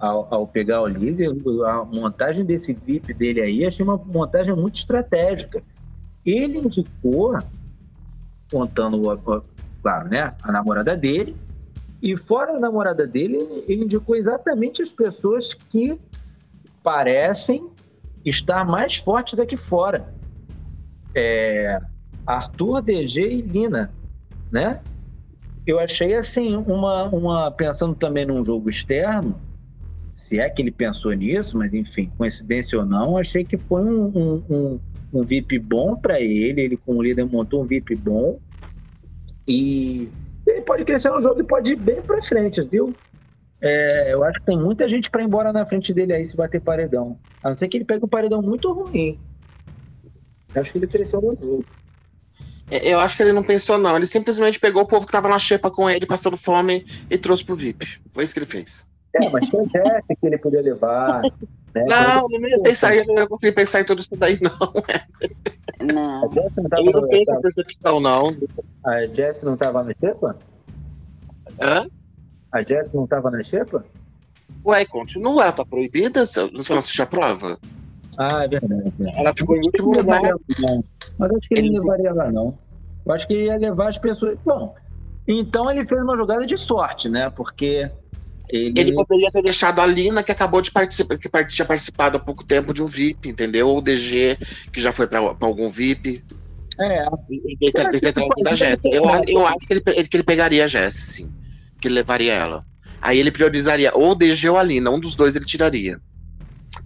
ao, ao, pegar o líder, a montagem desse VIP dele aí, achei uma montagem muito estratégica. Ele indicou, contando, claro, né, a namorada dele, e fora a namorada dele, ele indicou exatamente as pessoas que parecem estar mais fortes aqui fora. É, Arthur, DG e Lina, né? Eu achei assim, uma, uma pensando também num jogo externo, se é que ele pensou nisso, mas enfim, coincidência ou não, achei que foi um, um, um, um VIP bom para ele. Ele, como líder, montou um VIP bom. E ele pode crescer no jogo e pode ir bem para frente, viu? É, eu acho que tem muita gente para ir embora na frente dele aí se bater paredão. A não ser que ele pegue um paredão muito ruim. Eu acho que ele cresceu no jogo. É, eu acho que ele não pensou, não. Ele simplesmente pegou o povo que tava na xepa com ele, passando fome, e trouxe pro VIP. Foi isso que ele fez. É, mas tinha Jesse que ele podia levar. Né? Não, não ia pensar, eu não ia conseguir pensar em tudo isso daí, não. Não. A Jess não tava Ele não tem essa percepção, não. A Jess não tava na xepa? Hã? A Jess não tava na xepa? Ué, continua, ela tá proibida? Você não assiste a prova? Ah, é verdade. é. Ela ficou em último lugar. Mas acho que ele Ele não levaria lá, não. Eu acho que ele ia levar as pessoas. Bom, então ele fez uma jogada de sorte, né? Porque ele. Ele poderia ter deixado a Lina, que acabou de participar, que tinha participado há pouco tempo de um VIP, entendeu? Ou o DG, que já foi pra, pra algum VIP. É, E e ter trazido a Jess. Eu, eu acho que ele, que ele pegaria a Jess, sim. Que ele levaria ela. Aí ele priorizaria ou o DG ou a Lina. Um dos dois ele tiraria.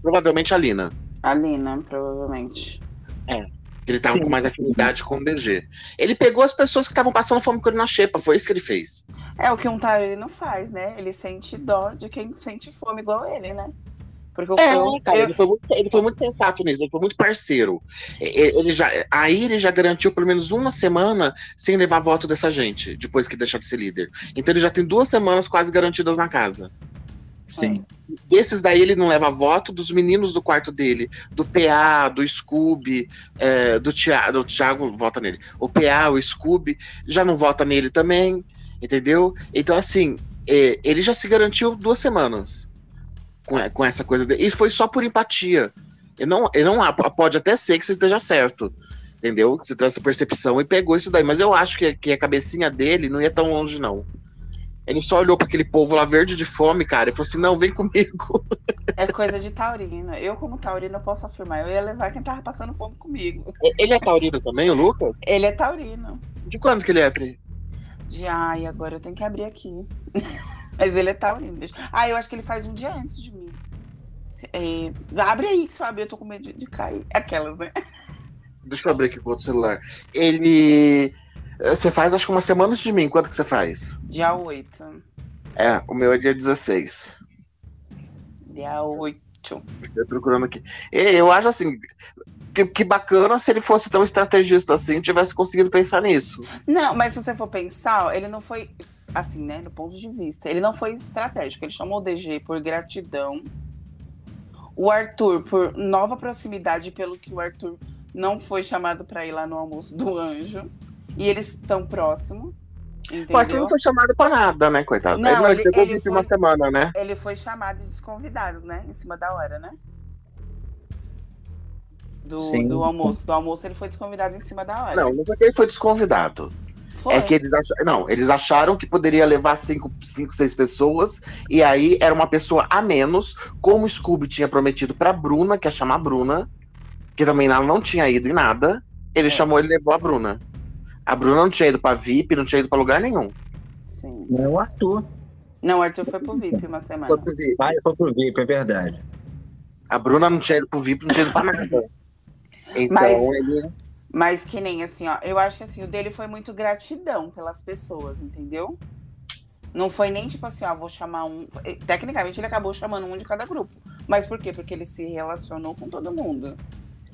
Provavelmente a Lina. A Lina, provavelmente. Ele tava Sim. com mais afinidade com o DG. Ele pegou as pessoas que estavam passando fome com ele na xepa. Foi isso que ele fez. É o que um taurino faz, né? Ele sente dó de quem sente fome igual ele, né? Porque o É, eu, cara, eu- ele foi, muito, ele foi muito sensato nisso, ele foi muito parceiro. Ele já, aí ele já garantiu pelo menos uma semana sem levar voto dessa gente, depois que deixar de ser líder. Então ele já tem duas semanas quase garantidas na casa. sim. Desses daí ele não leva voto dos meninos do quarto dele, do PA, do Scooby, é, do Thiago, o Thiago vota nele. O PA, o Scooby, já não vota nele também, entendeu? Então, assim, é, ele já se garantiu duas semanas com, com essa coisa dele. E foi só por empatia. Ele não, ele não pode até ser que você esteja certo. Entendeu? Que Você tem essa percepção e pegou isso daí. Mas eu acho que, que a cabecinha dele não ia tão longe, não. Ele só olhou para aquele povo lá verde de fome, cara, e falou assim: não, vem comigo. é coisa de taurino. Eu, como taurino, eu posso afirmar. Eu ia levar quem tava passando fome comigo. Ele é taurino também, o Lucas? Ele é taurino. De quando que ele é, Pri? De ai, agora eu tenho que abrir aqui. Mas ele é taurino. Ah, eu acho que ele faz um dia antes de mim. É, abre aí, que se eu abrir, eu tô com medo de, de cair. Aquelas, né? Deixa eu abrir aqui com o outro celular. Ele. eh, Você faz acho que uma semana antes de mim. Quanto que você faz? Dia 8. É, o meu é dia 16. Dia 8. Estou procurando aqui. Eu acho assim. Que, que bacana se ele fosse tão estrategista assim, tivesse conseguido pensar nisso. Não, mas se você for pensar, ele não foi, assim, né, do ponto de vista, ele não foi estratégico. Ele chamou o DG por gratidão, o Arthur por nova proximidade, pelo que o Arthur não foi chamado para ir lá no almoço do anjo. E eles estão próximos, O Arthur não foi chamado pra nada, né, coitado? Não, ele, ele- ele foi- uma semana, né? Ele foi chamado e desconvidado, né, em cima da hora, né? Do, Sim, do sim. almoço. Do almoço ele foi desconvidado em cima da hora. Não, não foi que ele foi desconvidado. foi. É que eles acharam. Não, eles acharam que poderia levar cinco, cinco, seis pessoas, e aí era uma pessoa a menos, como o Scooby tinha prometido pra Bruna, que ia chamar a Bruna, que também ela não tinha ido em nada. Ele É. chamou e levou a Bruna. A Bruna não tinha ido pra VIP, não tinha ido pra lugar nenhum. Sim. Não é o Arthur. Não, o Arthur foi pro VIP uma semana. Foi pro VIP. Ah, foi pro VIP, é verdade. A Bruna não tinha ido pro VIP, não tinha ido pra nada. Então, Mas- ele. Mas que nem assim, ó, eu acho que assim, o dele foi muito gratidão pelas pessoas, entendeu? Não foi nem tipo assim, ó, vou chamar um. Tecnicamente ele acabou chamando um de cada grupo. Mas por quê? Porque ele se relacionou com todo mundo.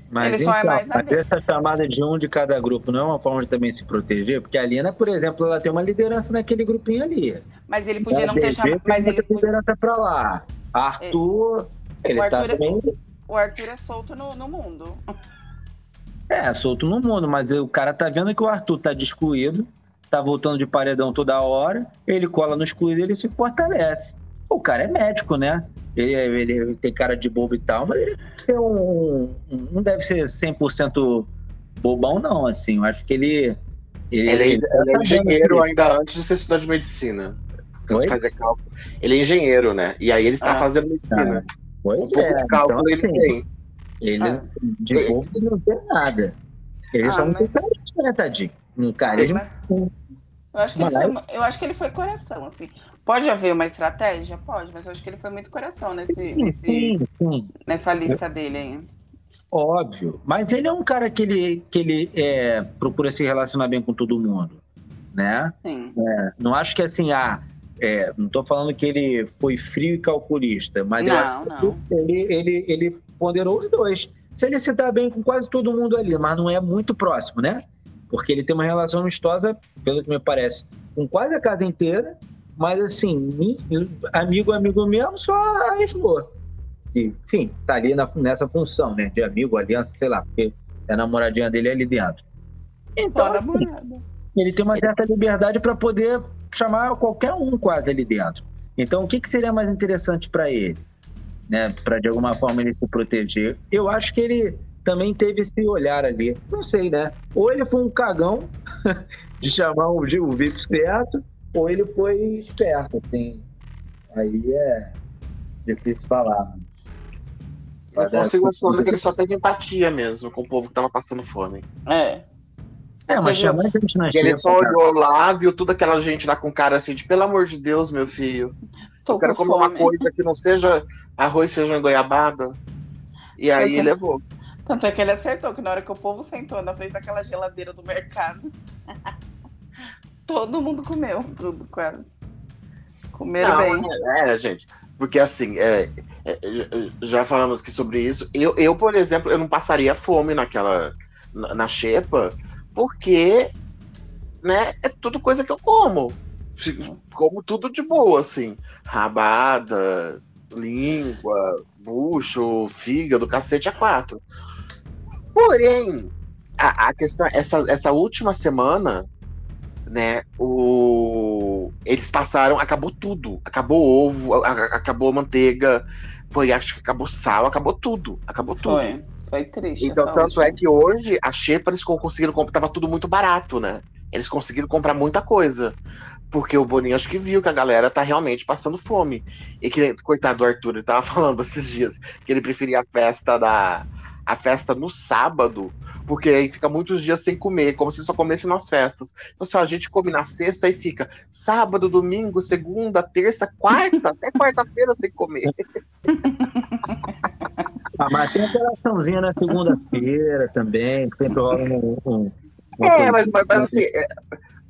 Mas Ele só é então, mais na mas essa chamada de um de cada grupo não é uma forma de também se proteger? Porque a Lina, por exemplo, ela tem uma liderança naquele grupinho ali. Mas ele podia A não ter chamado. Mas ele podia- liderança pra lá. Arthur, ele O tá Arthur é- também o Arthur é solto no, no mundo. É, solto no mundo, mas o cara tá vendo que o Arthur tá excluído, tá voltando de paredão toda hora, ele cola no excluído e ele se fortalece. O cara é médico, né? Ele, ele tem cara de bobo e tal, mas ele tem um, um- não deve ser 100% bobão, não, assim. Eu acho que ele. Ele, é, ele tá é vendo engenheiro ainda antes de ser estudante de medicina. Oi? Fazer cálculo. Ele é engenheiro, né? E aí ele está Ah. fazendo medicina. um Pois pouco é, de cálculo então, ele assim, tem. Ele Ah. de bobo não tem nada. Ele Ah, só não mas- tem carisma, né, tadinho? No carisma. Eu acho, que ele foi, eu acho que ele foi coração, assim. Pode haver uma estratégia? Pode, mas eu acho que ele foi muito coração nesse, Sim, nesse, sim, sim. nessa lista dele aí. Óbvio. Mas ele é um cara que ele, que ele é, procura se relacionar bem com todo mundo, né? Sim. Não acho que assim, ah, é, não tô falando que ele foi frio e calculista, mas eu Não, acho não. que ele, ele, ele ponderou os dois. Se ele se dá bem com quase todo mundo ali, mas não é muito próximo, né? Porque ele tem uma relação amistosa, pelo que me parece, com quase a casa inteira, mas assim, amigo, amigo mesmo, só a Flor. Enfim, tá ali na- nessa função, né? De amigo, aliança, sei lá, porque é a namoradinha dele ali dentro. Então, assim, ele tem uma certa liberdade para poder chamar qualquer um quase ali dentro. Então, o que, que seria mais interessante para ele? Né? Para de alguma forma ele se proteger. Eu acho que ele também teve esse olhar ali. Não sei, né? Ou ele foi um cagão de chamar o, o VIP certo, ou ele foi esperto, assim. Aí é difícil falar. Eu Mas é- consigo achar que ele só teve empatia mesmo com o povo que tava passando fome. É. É, mas viu? chamar gente na ele só olhou lá, viu toda aquela gente lá com cara assim de pelo amor de Deus, meu filho. Tô eu quero com comer uma fome. coisa que não seja arroz, e goiabada. E aí tô- levou. Tanto é que ele acertou, que na hora que o povo sentou na frente daquela geladeira do mercado, todo mundo comeu tudo, quase. Comeram Não, bem. é, gente. Porque assim, é, é, já falamos aqui sobre isso. Eu, eu, por exemplo, eu não passaria fome naquela. na, na xepa, porque né, é tudo coisa que eu como. Como tudo de boa, assim. Rabada, língua, bucho, fígado, cacete a quatro. Porém, a, a questão, essa, essa última semana, né, o, eles passaram, acabou tudo. Acabou o ovo, a- a- acabou a manteiga, foi, acho que acabou sal, acabou tudo. Acabou tudo. Foi. Foi triste. Então, tanto última. é que hoje a Xepa eles con- conseguiram comprar, tava tudo muito barato, né? Eles conseguiram comprar muita coisa. Porque o Boninho acho que viu que a galera tá realmente passando fome. E que, coitado do Arthur, ele tava falando esses dias que ele preferia a festa da. A festa no sábado, porque aí fica muitos dias sem comer, como se só comesse nas festas. Então, assim, ó, a gente come na sexta e fica sábado, domingo, segunda, terça, quarta, até quarta-feira sem comer. Ah, mas tem aquela açãozinha na segunda-feira também, que sempre rola um. um- uma É, mas, mas, mas, assim, é,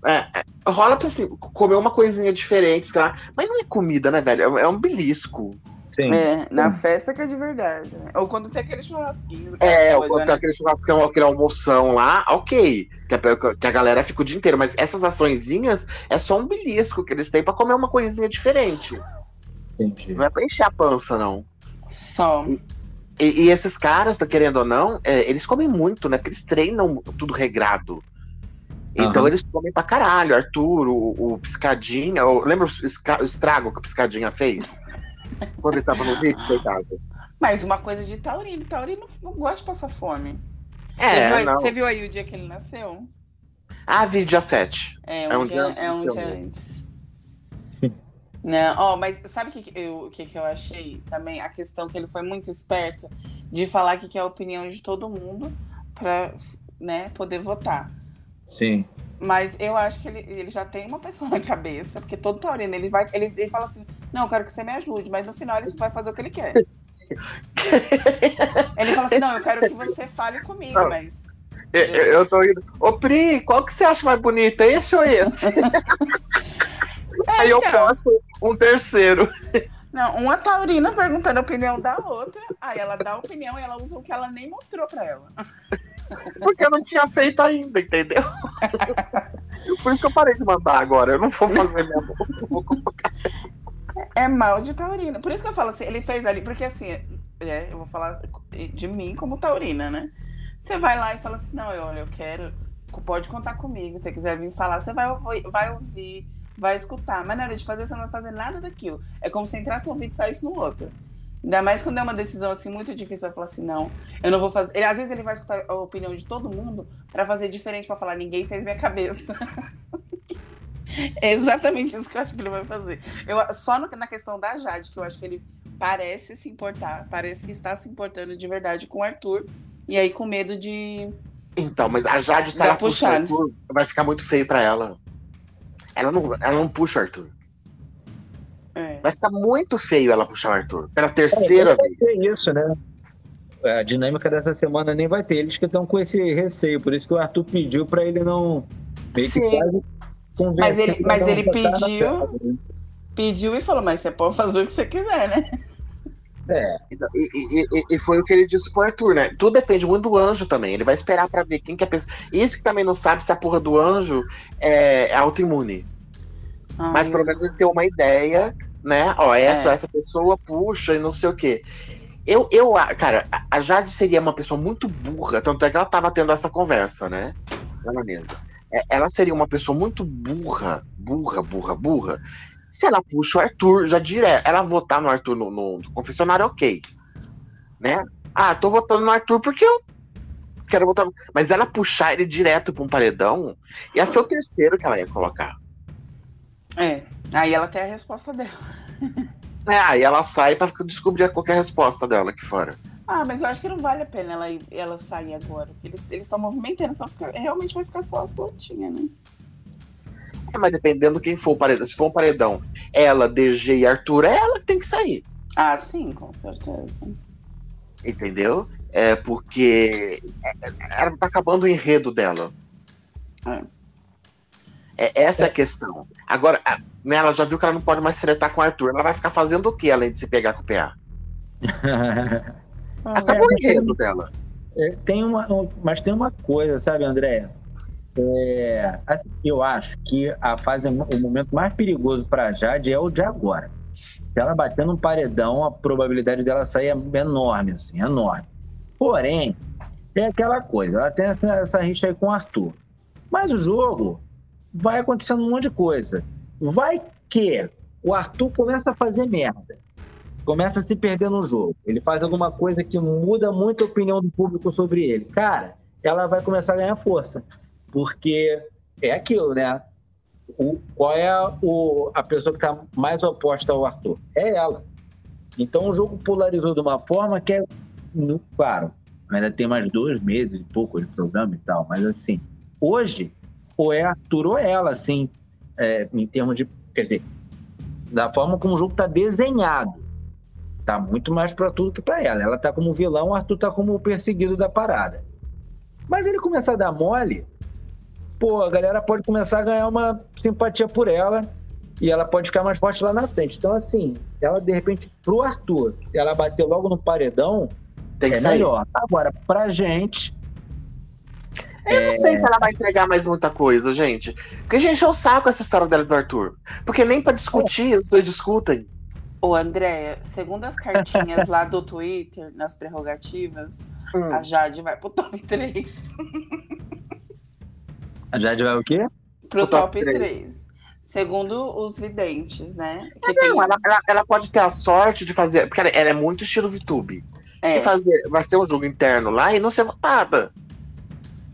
é, rola pra assim, comer uma coisinha diferente, sei lá. Mas não é comida, né, velho? É um- belisco. Sim. É, na festa que é de verdade. né? Ou quando tem aquele churrasquinho. É, aquela coisa, o- né? aquele churrascão, aquele almoção lá, ok. Que a, que a galera fica o dia inteiro. Mas essas açõezinhas é só um belisco que eles têm pra comer uma coisinha diferente. Entendi. Não é pra encher a pança, não. Só. E, e esses caras, tá querendo ou não, é, eles comem muito, né? Porque eles treinam tudo regrado. Então Aham. eles comem pra caralho. Arthur, o, o Piscadinha. o- lembra o, estrago que o Piscadinha fez? Quando ele tava no VIP, coitado. Mas uma coisa de taurino. Taurino não gosta de passar fome. você, viu É, aí, não. você viu aí o dia que ele nasceu? Ah, vi dia 7. É um, É um dia, dia antes é um dia antes. Não, ó, mas sabe o que, que eu, que, que eu achei também? A questão que ele foi muito esperto de falar que quer a opinião de todo mundo pra né, poder votar. Sim. Mas eu acho que ele, ele já tem uma pessoa na cabeça, porque todo taurino, ele vai, ele, ele fala assim, não, eu quero que você me ajude, mas no final ele vai fazer o que ele quer. ele fala assim, não, eu quero que você fale comigo, Não. mas. Eu, eu- tô indo. Ô, Pri, qual que você acha mais bonita? Esse ou esse? Aí eu então. posto um terceiro. Não, uma taurina perguntando a opinião da outra, aí ela dá a opinião e ela usa o que ela nem mostrou pra ela. Porque eu não tinha feito ainda, entendeu? Por isso que eu parei de mandar agora. Eu não vou fazer mesmo. É mal de taurina. Por isso que eu falo assim, ele fez ali, porque assim, é, eu vou falar de mim como taurina, né? Você vai lá e fala assim, não, olha, eu quero, pode contar comigo. Se você quiser vir falar, você vai, vai ouvir, vai escutar. Mas na hora de fazer, você não vai fazer nada daquilo. É como se entrasse num vídeo e saísse no outro. Ainda mais quando é uma decisão assim muito difícil, vai falar assim, não, eu não vou fazer. Ele, às vezes ele vai escutar a opinião de todo mundo para fazer diferente, para falar, ninguém fez minha cabeça. é exatamente isso que eu acho que ele vai fazer. Eu, só no, na questão da Jade, que eu acho que ele parece se importar, parece que está se importando de verdade com o Arthur, e aí com medo de. Então, mas a Jade está puxando. Vai ficar muito feio para ela. Ela não, ela não puxa o Arthur. É. Vai ficar muito feio ela puxar o Arthur. Pela terceira é, vez. É isso, né? A dinâmica dessa semana nem vai ter. Eles que estão com esse receio. Por isso que o Arthur pediu para ele não. Sim. Mas ele, mas ele pediu. Né? Pediu e falou: Mas você pode fazer o que você quiser, né? É. Então, e, e, e, foi o que ele disse pro Arthur, né? Tudo depende muito do anjo também. Ele vai esperar para ver quem que é a pessoa. Isso que também não sabe se a porra do anjo é, é autoimune. Ai, Mas pelo menos ele tem uma ideia né? Ó, essa, é. essa pessoa puxa e não sei o quê. Eu, eu, cara, a Jade seria uma pessoa muito burra, tanto é que ela tava tendo essa conversa, né? Na mesa. É, ela seria uma pessoa muito burra, burra, burra, burra. Se ela puxa o Arthur já direto, ela votar no Arthur no, no confessionário, ok. Né? Ah, tô votando no Arthur porque eu quero votar. Mas ela puxar ele direto pra um paredão, ia ser o terceiro que ela ia colocar. É, aí ela tem a resposta dela. É, aí ela sai pra descobrir qualquer resposta dela aqui fora. Ah, mas eu acho que não vale a pena ela, ela sair agora. Eles estão movimentando, só fica, realmente vai ficar só as botinhas, né? É, mas dependendo quem for o paredão. Se for um paredão, ela, DG e Arthur, é ela que tem que sair. Ah, sim, com certeza. Entendeu? É porque é, é, ela tá acabando o enredo dela. É. É essa é a questão. Agora, né, ela já viu que ela não pode mais tretar com o Arthur. Ela vai ficar fazendo o que além de se pegar com o PA? Acabou é, o enredo dela. É, tem uma, mas tem uma coisa, sabe, Andréia? É, assim, eu acho que a fase, o momento mais perigoso para Jade é o de agora. Se ela bater no paredão, a probabilidade dela sair é enorme, assim, enorme. Porém, é aquela coisa, ela tem essa, essa rixa aí com o Arthur. Mas o jogo vai acontecendo um monte de coisa. Vai que o Arthur começa a fazer merda, começa a se perder no jogo, ele faz alguma coisa que muda muito a opinião do público sobre ele. Cara, ela vai começar a ganhar força, porque é aquilo, né? O, qual é o, a pessoa que está mais oposta ao Arthur? É ela. Então o jogo polarizou de uma forma que é, claro, ainda tem mais dois meses e pouco de programa e tal, mas assim, hoje ou é Arthur ou ela, assim, é, em termos de. Quer dizer, da forma como o jogo está desenhado. Tá muito mais para tudo que para ela. Ela tá como vilão, o Arthur tá como perseguido da parada. Mas ele começar a dar mole, pô, a galera pode começar a ganhar uma simpatia por ela e ela pode ficar mais forte lá na frente. Então, assim, ela de repente, pro Arthur, ela bater logo no paredão, Tem é melhor. Agora, pra gente, eu não sei se ela vai entregar mais muita coisa, gente. Porque a gente é o saco essa história dela do Arthur. Porque nem pra discutir, os dois discutem. Ô, Andréia, segundo as cartinhas lá do Twitter, nas prerrogativas, hum. a Jade vai pro top 3. A Jade vai o quê? Pro, pro top, top 3. 3. Segundo os videntes, né? Que não, tem... ela, ela, ela, pode ter a sorte de fazer. Porque ela, ela é muito estilo VTube. É. De fazer, vai ser um jogo interno lá e não ser votada.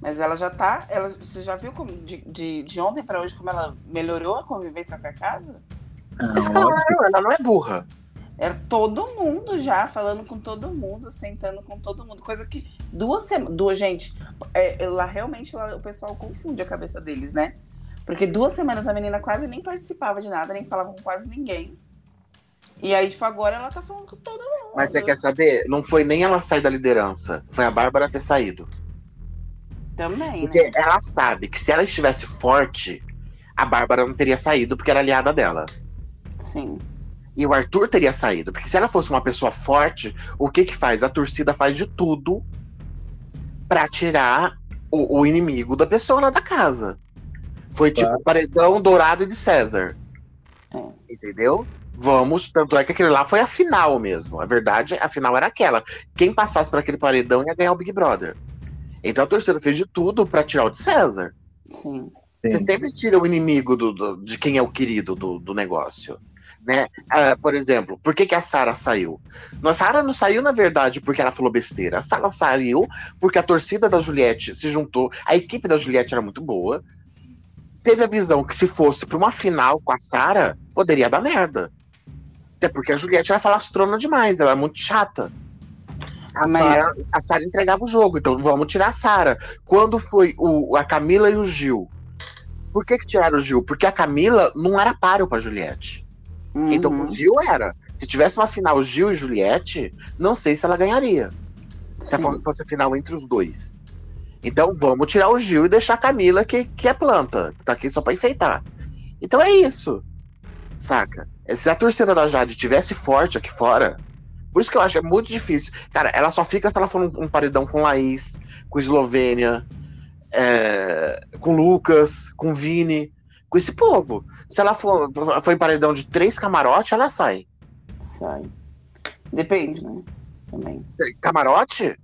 Mas ela já tá. Ela, você já viu como, de, de, de ontem para hoje como ela melhorou a convivência com a casa? Mas claro, ela não é burra. Era todo mundo já falando com todo mundo, sentando com todo mundo. Coisa que duas semanas. Duas, gente, é, lá realmente lá, o pessoal confunde a cabeça deles, né? Porque duas semanas a menina quase nem participava de nada, nem falava com quase ninguém. E aí, tipo, agora ela tá falando com todo mundo. Mas você quer saber? Não foi nem ela sair da liderança, foi a Bárbara ter saído. Também. Porque né? ela sabe que se ela estivesse forte, a Bárbara não teria saído porque era aliada dela. Sim. E o Arthur teria saído. Porque se ela fosse uma pessoa forte, o que que faz? A torcida faz de tudo pra tirar o, o inimigo da pessoa lá da casa. Foi tipo o paredão dourado de César. É. Entendeu? Vamos, tanto é que aquele lá foi a final mesmo. A verdade, a final era aquela. Quem passasse por aquele paredão ia ganhar o Big Brother. Então a torcida fez de tudo pra tirar o de César. Sim. Você sempre tira o inimigo do, do- de quem é o querido do, do negócio. Né? Ah, por exemplo, por que, que a Sara saiu? A Sara não saiu, na verdade, porque ela falou besteira. A Sara saiu porque a torcida da Juliette se juntou. A equipe da Juliette era muito boa. Teve a visão que se fosse para uma final com a Sara, poderia dar merda. Até porque a Juliette era falastrona demais, ela é muito chata. A Mas- Sara a Sara entregava o jogo, então vamos tirar a Sara. Quando foi o, a Camila e o Gil? Por que, que tiraram o Gil? Porque a Camila não era páreo pra Juliette. Então Uhum. o Gil era. Se tivesse uma final Gil e Juliette, não sei se ela ganharia. Se Sim. fosse fosse a final entre os dois. Então vamos tirar o Gil e deixar a Camila, que, que é planta, que tá aqui só pra enfeitar. Então é isso. Saca? Se a torcida da Jade tivesse forte aqui fora, por isso que eu acho que é muito difícil. Cara, ela só fica se ela for um, um paredão com Laís, com Eslovênia, é, com Lucas, com Vini, com esse povo. Se ela for, for em paredão de três camarotes, ela sai. Sai. Depende, né? Também. Camarote?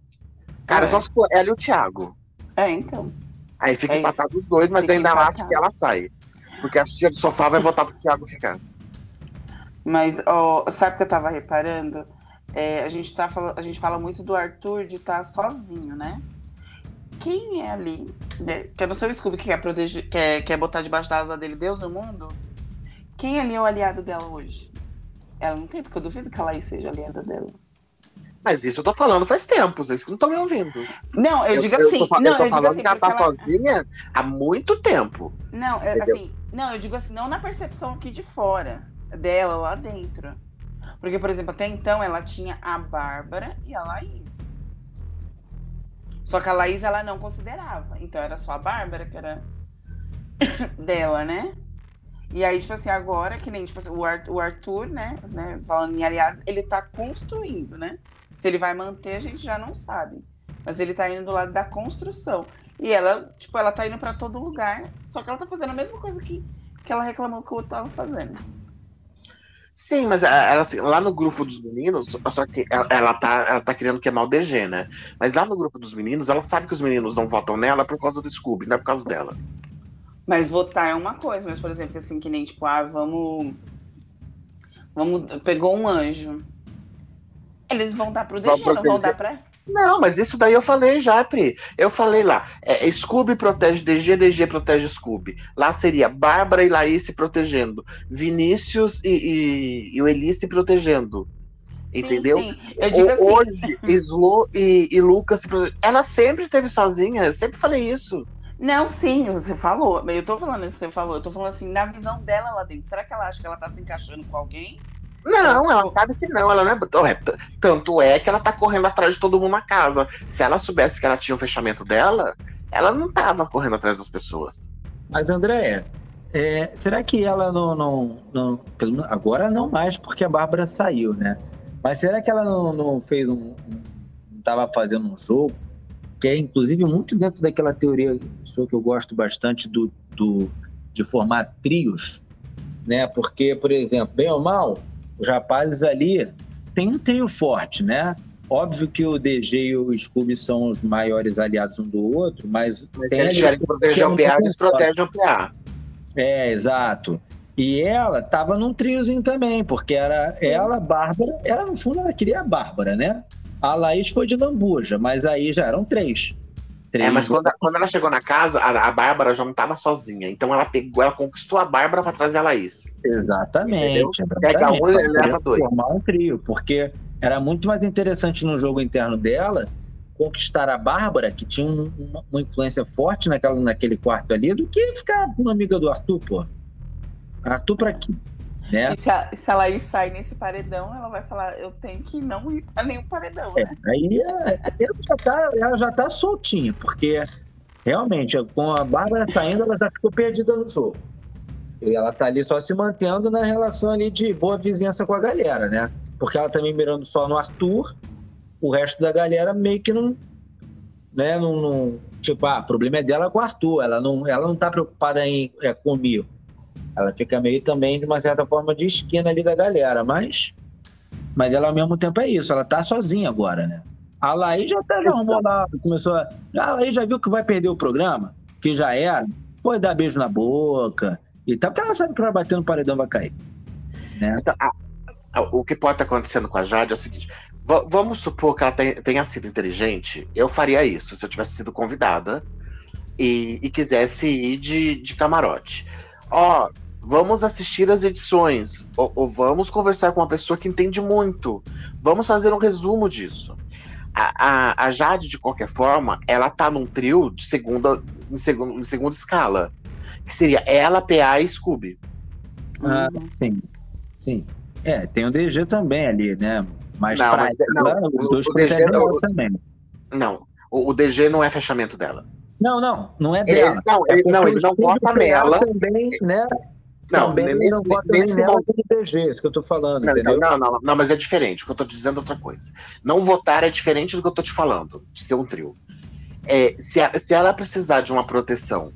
Cara, É. só se for ela e o Thiago. É, então. Aí fica Aí empatado os dois, mas ainda empatado. acho que ela sai. Porque a tia do sofá vai votar pro Thiago ficar. Mas, ó, sabe o que eu tava reparando? É, a, gente tá, fala- a gente fala muito do Arthur de estar sozinho, né? Quem é ali? né, Que é no seu Scooby que quer, proteger, quer, quer botar debaixo da asa dele Deus no mundo? Quem ali é o aliado dela hoje? Ela não tem, porque eu duvido que a Laís seja aliada dela. Mas isso eu tô falando faz tempo, vocês que não estão me ouvindo. Não, eu, digo assim. Eu tô, não, eu tô eu falando assim, que ela tá sozinha há muito tempo. Não, Entendeu? assim, não, eu digo assim, não na percepção aqui de fora, dela lá dentro. Porque, por exemplo, até então ela tinha a Bárbara e a Laís. Só que a Laís ela não considerava. Então era só a Bárbara que era dela, né? E aí, tipo assim, agora, que nem tipo assim, o, Ar- o Arthur, né, né? Falando em aliados, ele tá construindo, né? Se ele vai manter, a gente já não sabe. Mas ele tá indo do lado da construção. E ela, tipo, ela tá indo pra todo lugar, só que ela tá fazendo a mesma coisa que, que ela reclamou que o outro tava fazendo. Sim, mas ela, assim, lá no grupo dos meninos, só que ela, ela tá, ela tá querendo queimar o DG, né? Mas lá no grupo dos meninos, ela sabe que os meninos não votam nela por causa do Scooby, não é por causa dela. Mas votar é uma coisa, mas, por exemplo, assim, que nem, tipo, ah, vamos. Vamos. Pegou um anjo. Eles vão dar pro DG, não vão dar pra. Não, mas isso daí eu falei já, Pri. Eu falei lá. É, Scooby protege DG, DG protege Scooby. Lá seria Bárbara e Laís se protegendo. Vinícius e, e, e o Eli se protegendo. Sim, Entendeu? sim. Eu digo O- assim. Hoje, Slo e, e Lucas se protegendo. Ela sempre teve sozinha, eu sempre falei isso. Não, sim, você falou. Eu tô falando isso que você falou. Eu tô falando assim, na visão dela lá dentro. Será que ela acha que ela tá se encaixando com alguém? Não, ela sabe que não, ela não é. Tanto é que ela tá correndo atrás de todo mundo na casa. Se ela soubesse que ela tinha o fechamento dela, ela não tava correndo atrás das pessoas. Mas, Andréia, é, será que ela não, não, não- Agora não mais, porque a Bárbara saiu, né? Mas será que ela não, não fez um. não estava fazendo um jogo? Que é, inclusive, muito dentro daquela teoria que eu gosto bastante do, do, de formar trios, né? Porque, por exemplo, bem ou mal, os rapazes ali têm um trio forte, né? Óbvio que o DG e o Scooby são os maiores aliados um do outro, mas Mas se tem eles tiverem que proteger o PA, eles protegem o PA. é, exato. E ela tava num triozinho também, porque era ela, Bárbara, ela no fundo ela queria a Bárbara, né? A Laís foi de lambuja, mas aí já eram três. Três É, mas quando, quando ela chegou na casa, a, a Bárbara já não tava sozinha. Então ela pegou, ela conquistou a Bárbara pra trazer a Laís. Exatamente. Pega exatamente. um e leva dois. Formar um trio, porque era muito mais interessante no jogo interno dela conquistar a Bárbara, que tinha um- uma, uma influência forte naquela, naquele quarto ali, do que ficar uma amiga do Arthur, pô. Arthur pra quê? Né? E se a, se a Laís sai nesse paredão, ela vai falar, eu tenho que não ir pra nenhum paredão, É, né? aí é, ela, já tá, ela já tá soltinha, porque realmente com a Bárbara saindo, ela já ficou perdida no jogo. E ela tá ali só se mantendo na relação ali de boa vizinhança com a galera, né? Porque ela também mirando só no Arthur, o resto da galera meio que não. Né, não, não tipo, ah, o problema é dela com o Arthur, ela não, ela não tá preocupada em, é, comigo. Ela fica meio também, de uma certa forma, de esquina ali da galera, mas. Mas ela ao mesmo tempo é isso, ela tá sozinha agora, né? A Laí já até já arrumou lá, começou a. A Laí já viu que vai perder o programa, que já era, foi dar beijo na boca e tal, porque ela sabe que vai bater no paredão vai cair. Né? Então, a, o que pode estar acontecendo com a Jade é o seguinte: vamos supor que ela tenha sido inteligente. Eu faria isso se eu tivesse sido convidada e, e quisesse ir de, de camarote. Ó, vamos assistir as edições, ou, ou, vamos conversar com uma pessoa que entende muito. Vamos fazer um resumo disso a, a, a, Jade, de qualquer forma, ela tá num trio de segunda, em, segundo, em segunda escala. Que seria ela, PA e Scooby. Ah, sim. Sim. É, tem o DG também ali, né? Mas não, pra mas, não, ela, os dois o, DG não, também. Não, o, o, DG não é fechamento dela. Não, não, não é dela. Ele, não, ele, é não, ele não vota nela. Também, né? Não, Também nesse, não nesse momento de DG, isso que eu tô falando, não, entendeu? Não, não, não, mas é diferente. O que eu tô dizendo é outra coisa. Não votar é diferente do que eu tô te falando, de ser um trio. É, se, a, se ela precisar de uma proteção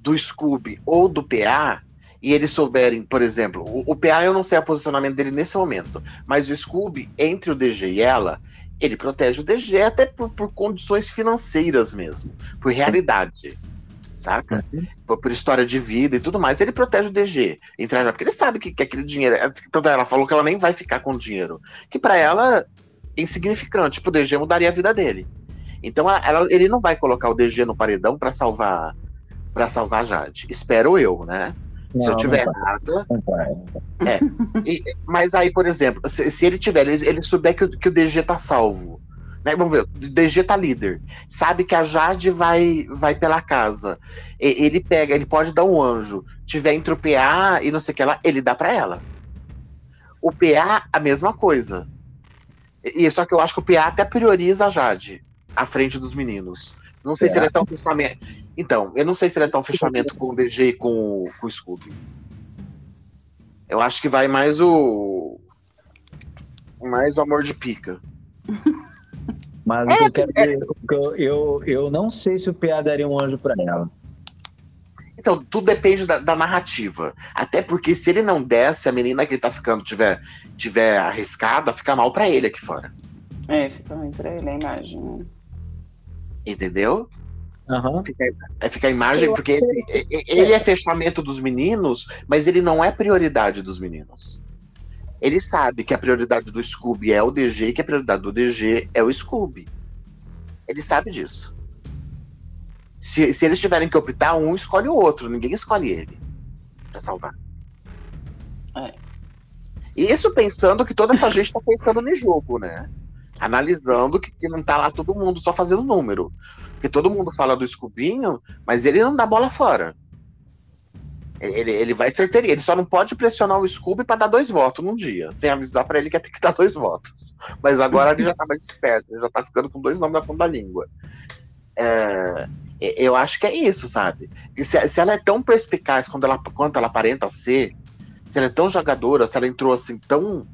do Scooby ou do PA, e eles souberem, por exemplo, o, o PA eu não sei o posicionamento dele nesse momento, mas o Scooby, entre o DG e ela, ele protege o DG até por, por condições financeiras mesmo, por realidade saca? Uhum. Por, por, história de vida e tudo mais, ele protege o DG. Entre, porque ele sabe que, que aquele dinheiro. Toda ela falou que ela nem vai ficar com o dinheiro. Que para ela é insignificante. Tipo, o DG mudaria a vida dele. Então ela, ele não vai colocar o DG no paredão para salvar para salvar a Jade. Espero eu, né? Não, se eu tiver errada. É. E, mas aí, por exemplo, se, se ele tiver, ele, ele souber que, que o DG tá salvo né, vamos ver, o DG tá líder. Sabe que a Jade vai vai pela casa. E, ele pega, ele pode dar um anjo. Tiver entre o PA e não sei o que lá, ele dá para ela. O PA, a mesma coisa. E, só que eu acho que o PA até prioriza a Jade à frente dos meninos. Não sei é. se ele é tão fechamento. Então, eu não sei se ele é tão fechamento com o DG e com, com o Scooby. Eu acho que vai mais o. Mais o amor de pica. Mas é, eu, quero é... eu, eu, eu não sei se o PA daria um anjo para ela. Então, tudo depende da, da, narrativa. Até porque se ele não desse, a menina que ele tá ficando tiver, tiver arriscada, fica mal para ele aqui fora. É, fica ruim pra ele a imagem. Né? Entendeu? Uhum. Fica, é, fica a imagem, eu porque esse, ele é fechamento dos meninos, mas ele não é prioridade dos meninos. Ele sabe que a prioridade do Scooby é o DG e que a prioridade do DG é o Scooby. Ele sabe disso. Se, se eles tiverem que optar, um escolhe o outro, ninguém escolhe ele para salvar. É. Isso pensando que toda essa gente tá pensando no jogo, né? Analisando que, que, não tá lá todo mundo só fazendo número. Porque todo mundo fala do Scubinho, mas ele não dá bola fora. Ele, ele vai certeirinho. Ele só não pode pressionar o Scooby para dar dois votos num dia, sem avisar para ele que ia ter que dar dois votos. Mas agora ele já tá mais esperto, ele já tá ficando com dois nomes na ponta da língua. É, eu acho que é isso, sabe? Se, se, ela é tão perspicaz quando ela, quanto ela aparenta ser, se ela é tão jogadora, se ela entrou assim tão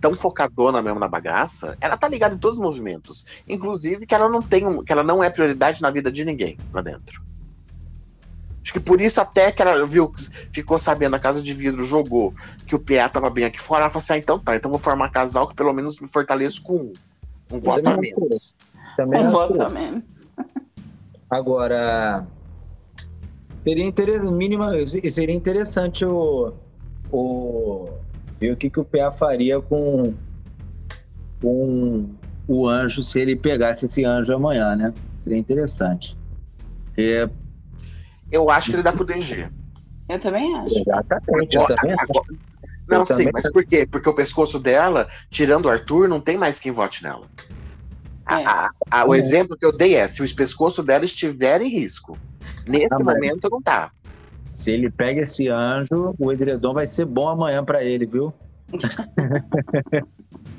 tão focadona mesmo na bagaça, ela tá ligada em todos os movimentos. Inclusive que ela não tem um, que ela não é prioridade na vida de ninguém lá dentro. Acho que por isso até que ela viu, ficou sabendo, a Casa de Vidro jogou que o PA tava bem aqui fora, ela falou assim, ah, então tá, então vou formar casal que pelo menos me fortaleço com um, um voto a menos. Também um voto a menos. Agora, seria interessante, mínima, seria interessante o, o ver o que, que o PA faria com, com o anjo se ele pegasse esse anjo amanhã, né? Seria interessante. Porque eu acho que ele dá pro DG. Eu também acho. Exatamente, agora, eu também acho. Agora... Não, eu sim, também... mas por quê? Porque o pescoço dela, tirando o Arthur, não tem mais quem vote nela. É. A, a, o é. exemplo que eu dei é: se o pescoço dela estiver em risco. Nesse ah, momento, não tá. Se ele pega esse anjo, o edredom vai ser bom amanhã para ele, viu?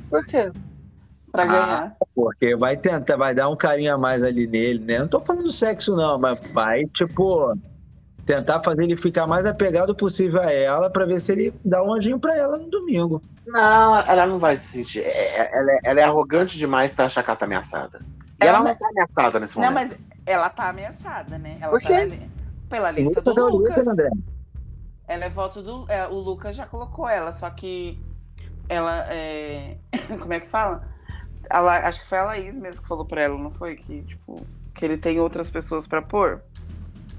por quê? Pra ah, ganhar. porque vai tentar, vai dar um carinho a mais ali nele, né? Não tô falando sexo, não, mas vai, tipo. tentar fazer ele ficar mais apegado possível a ela para ver se ele dá um anjinho para ela no domingo. Não, ela não vai se sentir. É, é, ela, é, ela é arrogante demais pra achar que ela tá ameaçada. E ela, Ela não não- tá ameaçada nesse Não, momento. mas ela tá ameaçada, né? Ela Por tá quê? ali- pela lista do Lucas. André. Ela é voto do. é, o Lucas já colocou ela, só que ela é. Como é que fala? Ela, acho que foi a Laís mesmo que falou pra ela, não foi? Que, tipo, que ele tem outras pessoas pra pôr.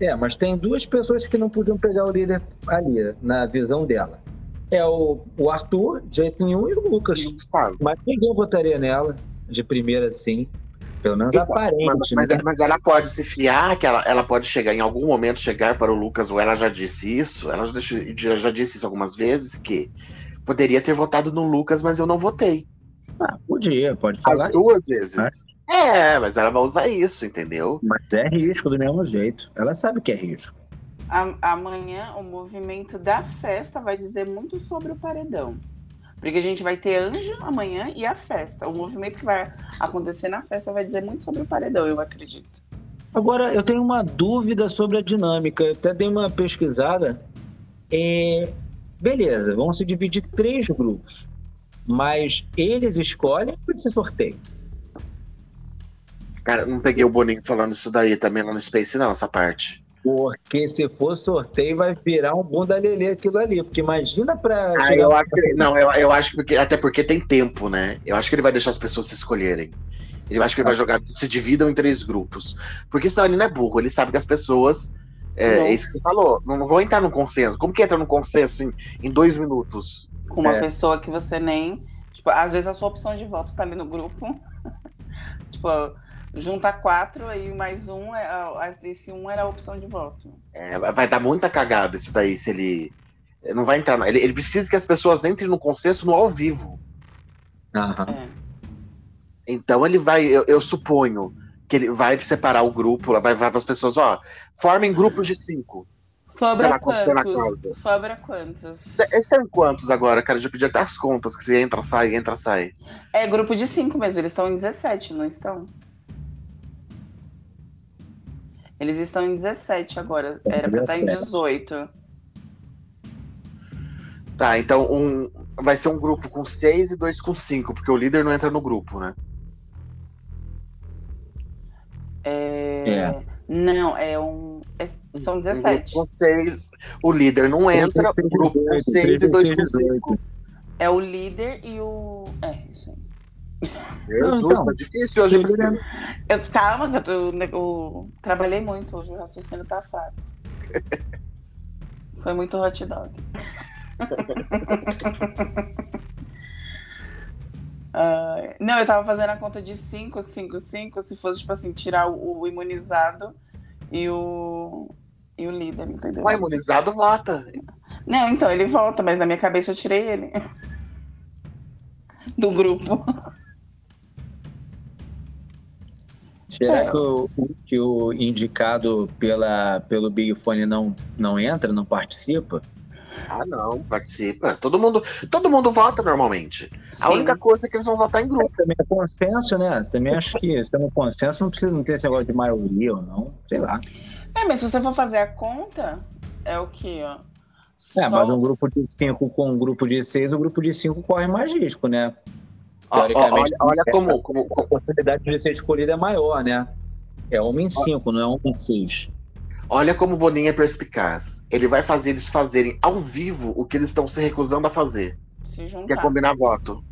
É, mas tem duas pessoas que não podiam pegar o líder ali, na visão dela. É o, o Arthur, de jeito nenhum, e o Lucas. E o Gustavo. Mas ninguém votaria nela, de primeira assim. Pelo menos Então, aparente. Mas, mas- né? mas ela pode se fiar, que ela, ela pode chegar em algum momento, chegar para o Lucas, ou ela já disse isso, ela já, deixou- já, já disse isso algumas vezes, que poderia ter votado no Lucas, mas eu não votei. Ah, podia, pode As falar. duas vezes. É, mas ela vai usar isso, entendeu? Mas é risco do mesmo jeito. Ela sabe que é risco. A- amanhã, o movimento da festa vai dizer muito sobre o paredão. Porque a gente vai ter anjo amanhã e a festa. O movimento que vai acontecer na festa vai dizer muito sobre o paredão, eu acredito. Agora, eu tenho uma dúvida sobre a dinâmica. Eu até dei uma pesquisada. É, Beleza, vão se dividir em três grupos. Mas eles escolhem ou esse sorteio? Cara, não peguei o Boninho falando isso daí também lá no Space, não, essa parte. Porque se for sorteio, vai virar um bunda lelê aquilo ali. Porque imagina pra. Ah, eu acho que ele- não, eu, eu acho que porque, até porque tem tempo, né? Eu acho que ele vai deixar as pessoas se escolherem. Eu acho que ele vai jogar, se dividam em três grupos. Porque senão ele não é burro, ele sabe que as pessoas. É, Não. é isso que você falou, não vão entrar no consenso. Como que entra no consenso em, em dois minutos? Com uma É. pessoa que você nem. Tipo, às vezes a sua opção de voto tá ali no grupo. tipo, junta quatro, aí mais um, é, esse um era a opção de voto. É, vai dar muita cagada isso daí, se ele. Não vai entrar. Ele, ele precisa que as pessoas entrem no consenso no ao vivo. Aham. É. Então ele vai, eu, eu suponho que ele vai separar o grupo, vai falar para as pessoas, ó, formem grupos de cinco. Sobra lá quantos? casa. Sobra quantos? Esses são quantos agora, cara? Eu já pedi até as contas, que você entra, sai, entra, sai. É grupo de cinco mesmo, eles estão em 17, não estão? Eles estão em 17 agora. Era pra estar em 18. Tá, então um, vai ser um grupo com seis e dois com cinco, porque o líder não entra no grupo, né? É... É. Não, é um. É- São Um grupo 17. com seis, o líder não entra, o grupo com seis e dois com cinco. É o líder e o. É, isso aí. Jesus, Então, tá difícil hoje. Eu, calma, que eu, tô- eu trabalhei muito hoje, o raciocínio tá fraco. Foi muito hot dog. Ah, não, eu tava fazendo a conta de 5, 5, 5, se fosse, tipo assim, tirar o, o imunizado e o, e o líder, entendeu? O imunizado vota. Não, então, ele volta, mas na minha cabeça eu tirei ele. Do grupo. Será É. que, o, que o indicado pela, pelo Big Fone não, não entra, não participa? Ah, não, participa. Todo mundo, todo mundo vota normalmente. A Sim. única coisa é que eles vão votar em grupo. Também é consenso, né? Também acho que se é um consenso, não precisa não ter esse negócio de maioria ou não, sei lá. É, mas se você for fazer a conta, é o quê, ó? É, Só- mas um grupo de cinco com um grupo de seis, o grupo de cinco corre mais risco, né? Teoricamente, olha, olha como, como, A possibilidade de ser escolhido é maior, né? É uma em cinco, não é uma em seis. Olha como o Boninho é perspicaz. Ele vai fazer eles fazerem ao vivo o que eles estão se recusando a fazer, se que é juntar. combinar voto.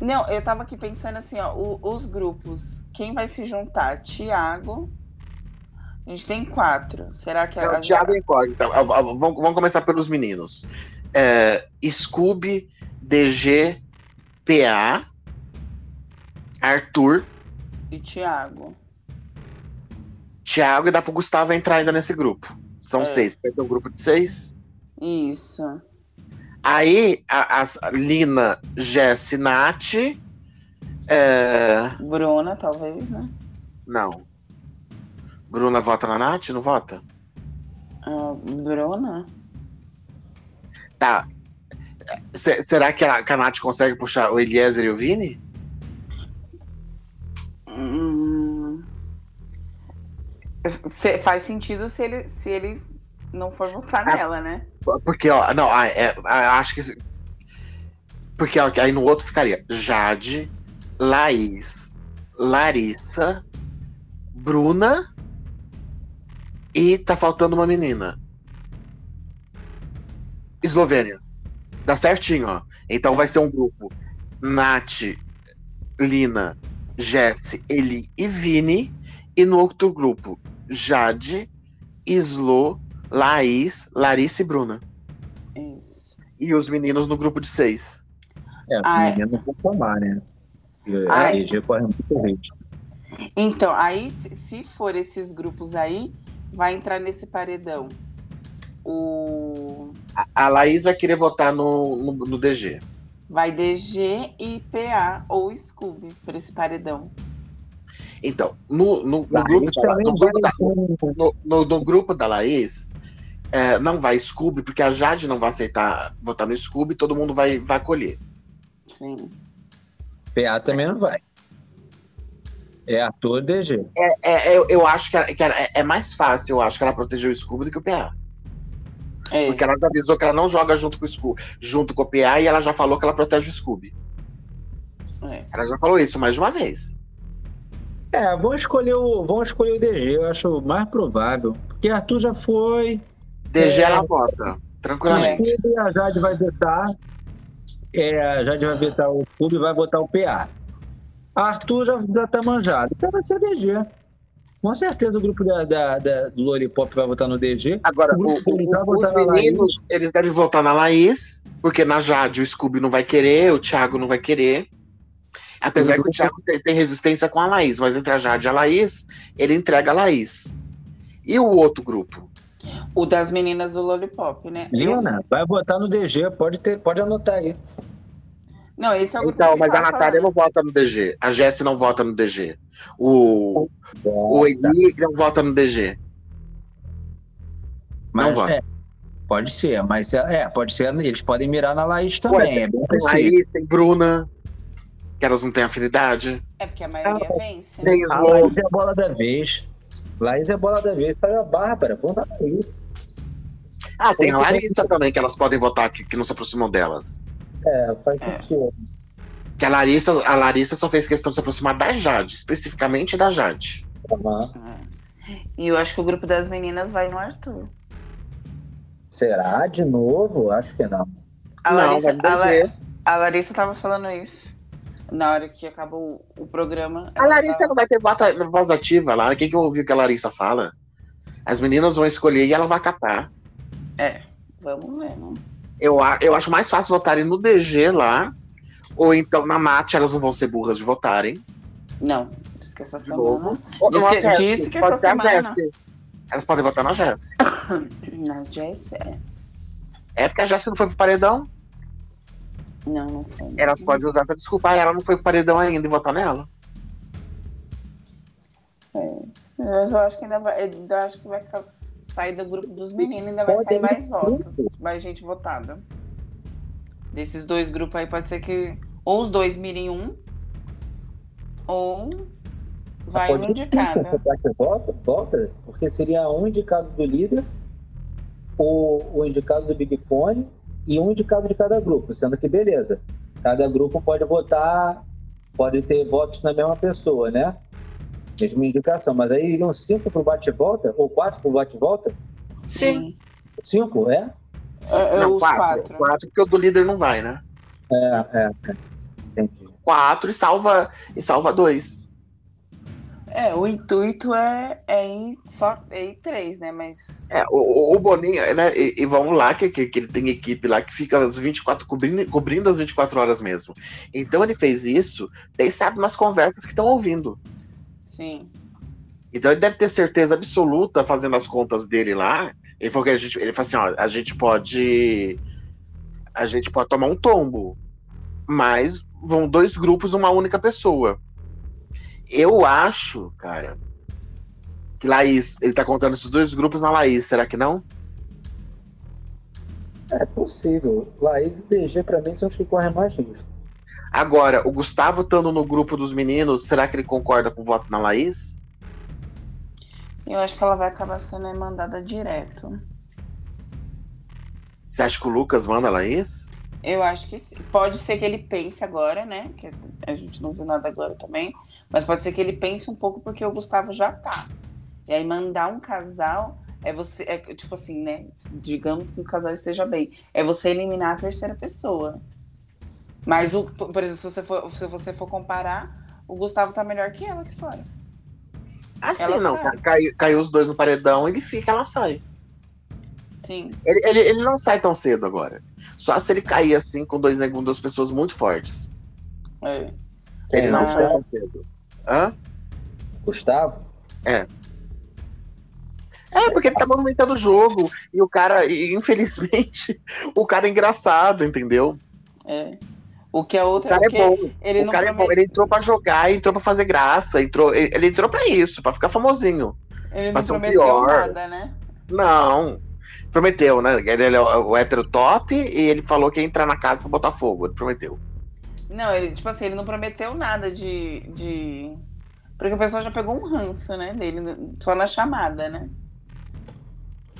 Não, eu tava aqui pensando assim, ó, o- os grupos, quem vai se juntar? Tiago. A gente tem quatro. Será que Não, a, Thiago é incógnita. Vamos, vamos começar pelos meninos. É, Scooby, DG, PA, Arthur, e Tiago? Thiago e dá pro Gustavo entrar ainda nesse grupo. São É. seis. Vai ter um grupo de seis. Isso. Aí, a- as Lina, Jess, Nath. É... Bruna, talvez, né? Não. Bruna vota na Nath? Não vota? Ah, Bruna? Tá. Se- será que a, que a Nath consegue puxar o Eliezer e o Vini? Se- faz sentido se ele, se ele não for votar Ah. nela, né? Porque, ó, não, ah, é, ah, acho que. Porque ó, aí no outro ficaria Jade, Laís, Larissa, Bruna e tá faltando uma menina. Eslovênia. Dá certinho, ó. Então vai ser um grupo Nath, Lina, Jesse, Eli e Vini. E no outro grupo, Jade, Islo, Laís, Larissa e Bruna. Isso. E os meninos no grupo de seis. É, os meninos vão tomar, né? E Ah, a é. Corre muito risco. Então, aí, se for esses grupos aí, vai entrar nesse paredão. O. A, a Laís vai querer votar no, no, no DG. Vai DG e PA ou Scooby por esse paredão. Então, no, no, no grupo, da, também no, grupo da, ser- no, no- no grupo da Laís, é, não vai Scooby, porque a Jade não vai aceitar votar no Scooby, todo mundo vai, vai acolher. Sim. PA também não vai. É ator DG. É, eu, eu acho que, ela- que ela- é, é mais fácil, eu acho, que ela protegeu o Scooby do que o PA. É. Porque ela já avisou que ela não joga junto com o Scooby, junto com o PA e ela já falou que ela protege o Scooby. é. Ela já falou isso mais de uma vez. É, vão escolher o, vão escolher o DG, eu acho mais provável. Porque Arthur já foi, DG É. ela vota, tranquilamente. Scooby, a Jade vai vetar. É, a Jade vai vetar o Scooby e vai votar o PA. Arthur já, já tá manjado. Então vai ser DG. Com certeza o grupo da, da- da- do Lollipop vai votar no DG. Agora, O o- o- vai os meninos, eles devem votar na Laís, porque na Jade o Scooby não vai querer, o Thiago não vai querer. Apesar que o Thiago tem, tem resistência com a Laís, mas entre a Jade e a Laís, ele entrega a Laís. E o outro grupo? O das meninas do Lollipop, né? Lina, vai votar no DG, pode, ter, pode anotar aí. Não, esse é o grupo Então, mas a Natália falando. não vota no DG. A Jessie não vota no DG. O, o Eli não vota no DG. Mas, não vota. é, pode ser, mas é, pode ser, eles podem mirar na Laís também, é bem Tem possível. Laís, tem Bruna, que elas não têm afinidade. É porque a maioria vence. né? Tem A. Laís é a bola da vez. Laís é a bola da vez. Saiu a Bárbara, vamos dar pra isso. Ah, tem a Larissa também, que elas podem votar que, que não se aproximam delas. É, faz É. sentido. Que a Larissa, a Larissa só fez questão de se aproximar da Jade, especificamente da Jade. É. E eu acho que o grupo das meninas vai no Arthur. Será? De novo? Acho que não. A Não, Larissa, a, La- a Larissa tava falando isso. Na hora que acabou o programa. A Larissa tava- não vai ter voz ativa lá. Quem que ouviu que a Larissa fala? As meninas vão escolher e ela vai catar. É, vamos ver, né? Eu, eu acho mais fácil votarem no DG lá. Ou então na Nath, elas não vão ser burras de votarem. Não, disse que essa semana. na que- Jessie, disse que pode essa semana-. Elas podem votar na Jessie. Na Jess, é. É porque a Jessie não foi pro paredão. Não, não foi. Elas podem usar essa desculpa. Ah, ela não foi pro paredão ainda e votar nela. Mas eu acho que ainda vai. Ainda acho que vai sair do grupo dos meninos, ainda vai Pode sair ir mais votos. Mais gente votada. Desses dois grupos aí pode ser que. Ou os dois mirem um. Ou vai um de cada. você acha que volta, volta, porque seria um indicado do líder, o, o indicado do Big Fone e um indicado de cada grupo, sendo que beleza. Cada grupo pode votar, pode ter votos na mesma pessoa, né? Mesma indicação, mas aí iriam cinco pro bate-volta, ou quatro pro bate-volta? Sim. Cinco, é? É, é não, os quatro. quatro. Quatro, porque o do líder não vai, né? É, é. é. Entendi. Quatro e salva, e salva dois. É, o intuito é, é ir só é ir três, né? Mas. É, o, o- Boninho, né? E, e vamos lá, que, que, que ele tem equipe lá que fica as 24, cobrindo, cobrindo as 24 horas mesmo. Então ele fez isso pensado nas conversas que estão ouvindo. Sim. Então ele deve ter certeza absoluta, fazendo as contas dele lá. Ele falou que a gente, ele falou assim, ó, a gente pode. A gente pode tomar um tombo. Mas vão dois grupos, uma única pessoa. Eu acho, cara, que Laís, ele tá contando esses dois grupos na Laís, será que não? É possível. Laís e DG, pra mim, são os que correm mais risco. Agora, o Gustavo estando no grupo dos meninos, será que ele concorda com o voto na Laís? Eu acho que ela vai acabar sendo mandada direto. Você acha que o Lucas manda a Laís? Eu acho que sim. Pode ser que ele pense agora, né? Que a gente não viu nada agora também. Mas pode ser que ele pense um pouco porque o Gustavo já tá. E aí mandar um casal é você. É, tipo assim, né? Digamos que o casal esteja bem. É você eliminar a terceira pessoa. Mas, o, por exemplo, se você for, se você for comparar, o Gustavo tá melhor que ela aqui fora. Assim, ela não. Caiu, caiu os dois no paredão, ele fica, ela sai. Sim. Ele, ele, ele não sai tão cedo agora. Só se ele cair assim com dois com duas pessoas muito fortes. É. Ele é, não sai tão cedo. Hã? Gustavo? É. É, porque ele tá movimentando o jogo. E o cara, e, infelizmente, o cara é engraçado, entendeu? É. O que é outro o cara é bom. Ele o cara é bom. Ele entrou pra jogar, entrou pra fazer graça. Entrou, ele, ele entrou pra isso, pra ficar famosinho. Ele não prometeu pior. nada, né? Não. Prometeu, né? Ele, é o, o hétero top e ele falou que ia entrar na casa pra botar fogo. Ele prometeu. Não, ele, tipo assim, ele não prometeu nada de. de... Porque o pessoal já pegou um ranço, né? Dele, só na chamada, né?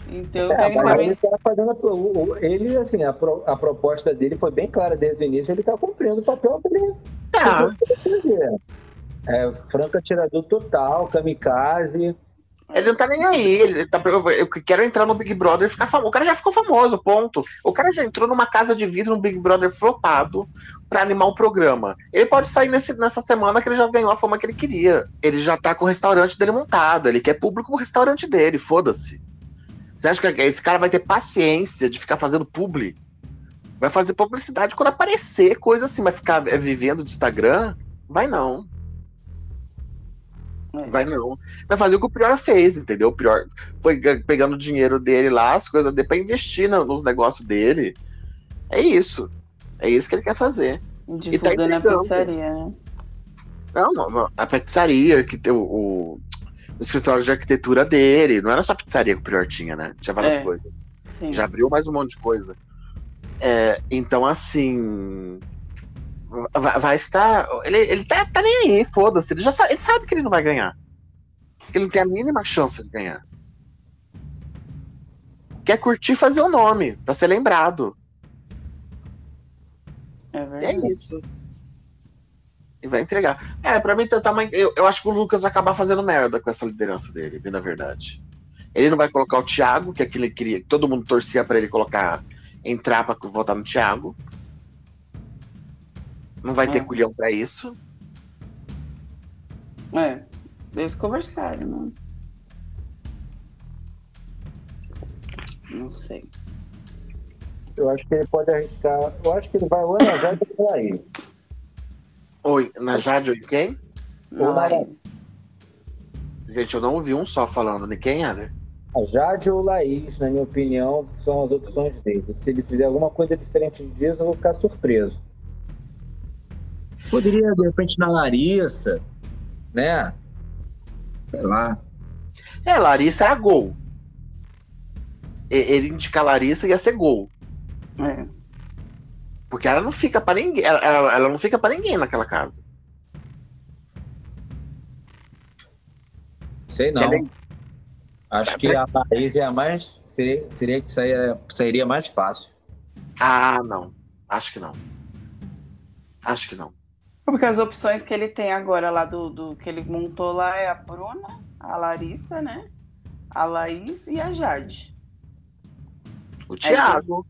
Então, é, ele, tá fazendo, ele, assim, a, pro, a proposta dele foi bem clara desde o início, ele tá cumprindo o papel dele. Tá. É, franco atirador total, kamikaze. Ele não tá nem aí. Ele tá, eu quero entrar no Big Brother e ficar famoso. O cara já ficou famoso, ponto. O cara já entrou numa casa de vidro no Big Brother flopado para animar o programa. Ele pode sair nesse, nessa semana que ele já ganhou a fama que ele queria. Ele já tá com o restaurante dele montado. Ele quer público pro restaurante dele, foda-se. Você acha que esse cara vai ter paciência de ficar fazendo publi? Vai fazer publicidade quando aparecer coisa assim, vai ficar é, vivendo de Instagram? Vai não. É. Vai não. Vai fazer o que o Prior fez, entendeu? O Prior foi pegando o dinheiro dele lá, as coisas dele, pra investir nos negócios dele. É isso. É isso que ele quer fazer. Divulgando tá a pizzaria, né? Não, a pizzaria que tem o, o no escritório de arquitetura dele. Não era só pizzaria que o Prior tinha, né? Tinha várias é, coisas. Sim. Já abriu mais um monte de coisa. É, então, assim. Vai, ficar. Ele, ele tá, tá nem aí, foda-se. Ele já sabe, ele sabe que ele não vai ganhar. Ele não tem a mínima chance de ganhar. Quer curtir fazer o nome, pra ser lembrado. É verdade. é isso. E vai entregar. É, pra mim, tá, tá eu, eu acho que o Lucas vai acabar fazendo merda com essa liderança dele, bem na verdade. Ele não vai colocar o Thiago, que é aquele que queria, todo mundo torcia para ele colocar, entrar pra votar no Thiago. Não vai é. ter culhão pra isso. É, eles conversaram, né? Não sei. Eu acho que ele pode arriscar. Eu acho que ele vai ou na Jade ou na Laís. Oi, na Jade ou quem? Ou na Laís. Gente, eu não ouvi um só falando de quem era. A Jade ou Laís, na minha opinião, são as opções dele. Se ele fizer alguma coisa diferente disso, eu vou ficar surpreso. Poderia, de repente, na Larissa, né? Sei lá. É, Larissa era gol. Ele indicar Larissa ia ser gol. É. Porque ela não fica para ninguém. Ela, ela, ela, não fica para ninguém naquela casa. Sei não. É... Acho que a Paris é a mais. Seria, seria que saia, sairia mais fácil. Ah, não. Acho que não. Acho que não. Porque as opções que ele tem agora lá do, do que ele montou lá é a Bruna, a Larissa, né? A Laís e a Jade. O Thiago.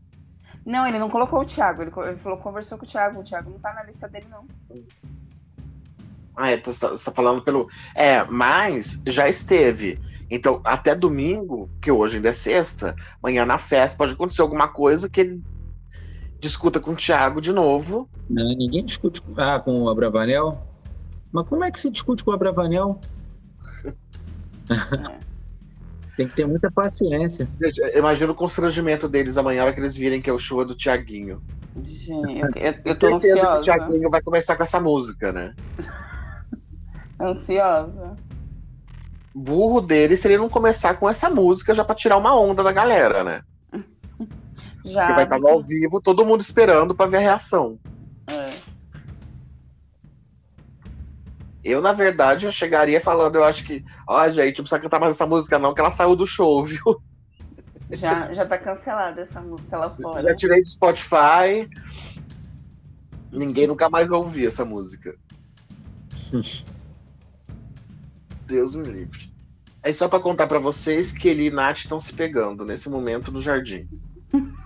Não, ele não colocou o Thiago. Ele, ele falou conversou com o Thiago. O Thiago não tá na lista dele, não. Ah, é, você tá, tá falando pelo. É, mas já esteve. Então, até domingo, que hoje ainda é sexta, amanhã na festa pode acontecer alguma coisa que ele discuta com o Thiago de novo. Não, ninguém discute ah, com o Abravanel. Mas como é que se discute com o Abravanel? Tem que ter muita paciência. Imagina o constrangimento deles amanhã, hora que eles virem que é o show do Tiaguinho. Gente, eu, eu, eu tô ansiosa. Que o Tiaguinho vai começar com essa música, né? ansiosa. Burro dele se ele não começar com essa música já pra tirar uma onda da galera, né? Já. Porque vai estar ao vivo, todo mundo esperando pra ver a reação. É. Eu, na verdade, eu chegaria falando, eu acho que, ó, gente, não precisa cantar mais essa música, não, que ela saiu do show, viu? Já, já tá cancelada essa música lá fora. Já tirei do Spotify. Ninguém nunca mais vai ouvir essa música. Deus me livre. É só para contar para vocês que ele e Nath estão se pegando nesse momento no jardim.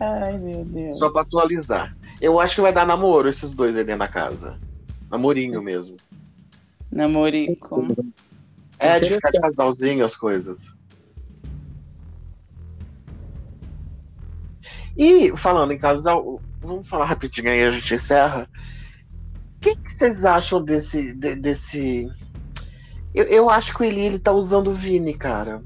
Ai, meu Deus. Só para atualizar. Eu acho que vai dar namoro esses dois aí dentro da casa. Namorinho mesmo. Namorico. É de ficar de casalzinho as coisas. E falando em casal, vamos falar rapidinho aí, a gente encerra. O que, que vocês acham desse. de- desse... Eu, eu acho que o Eli ele tá usando o Vini, cara.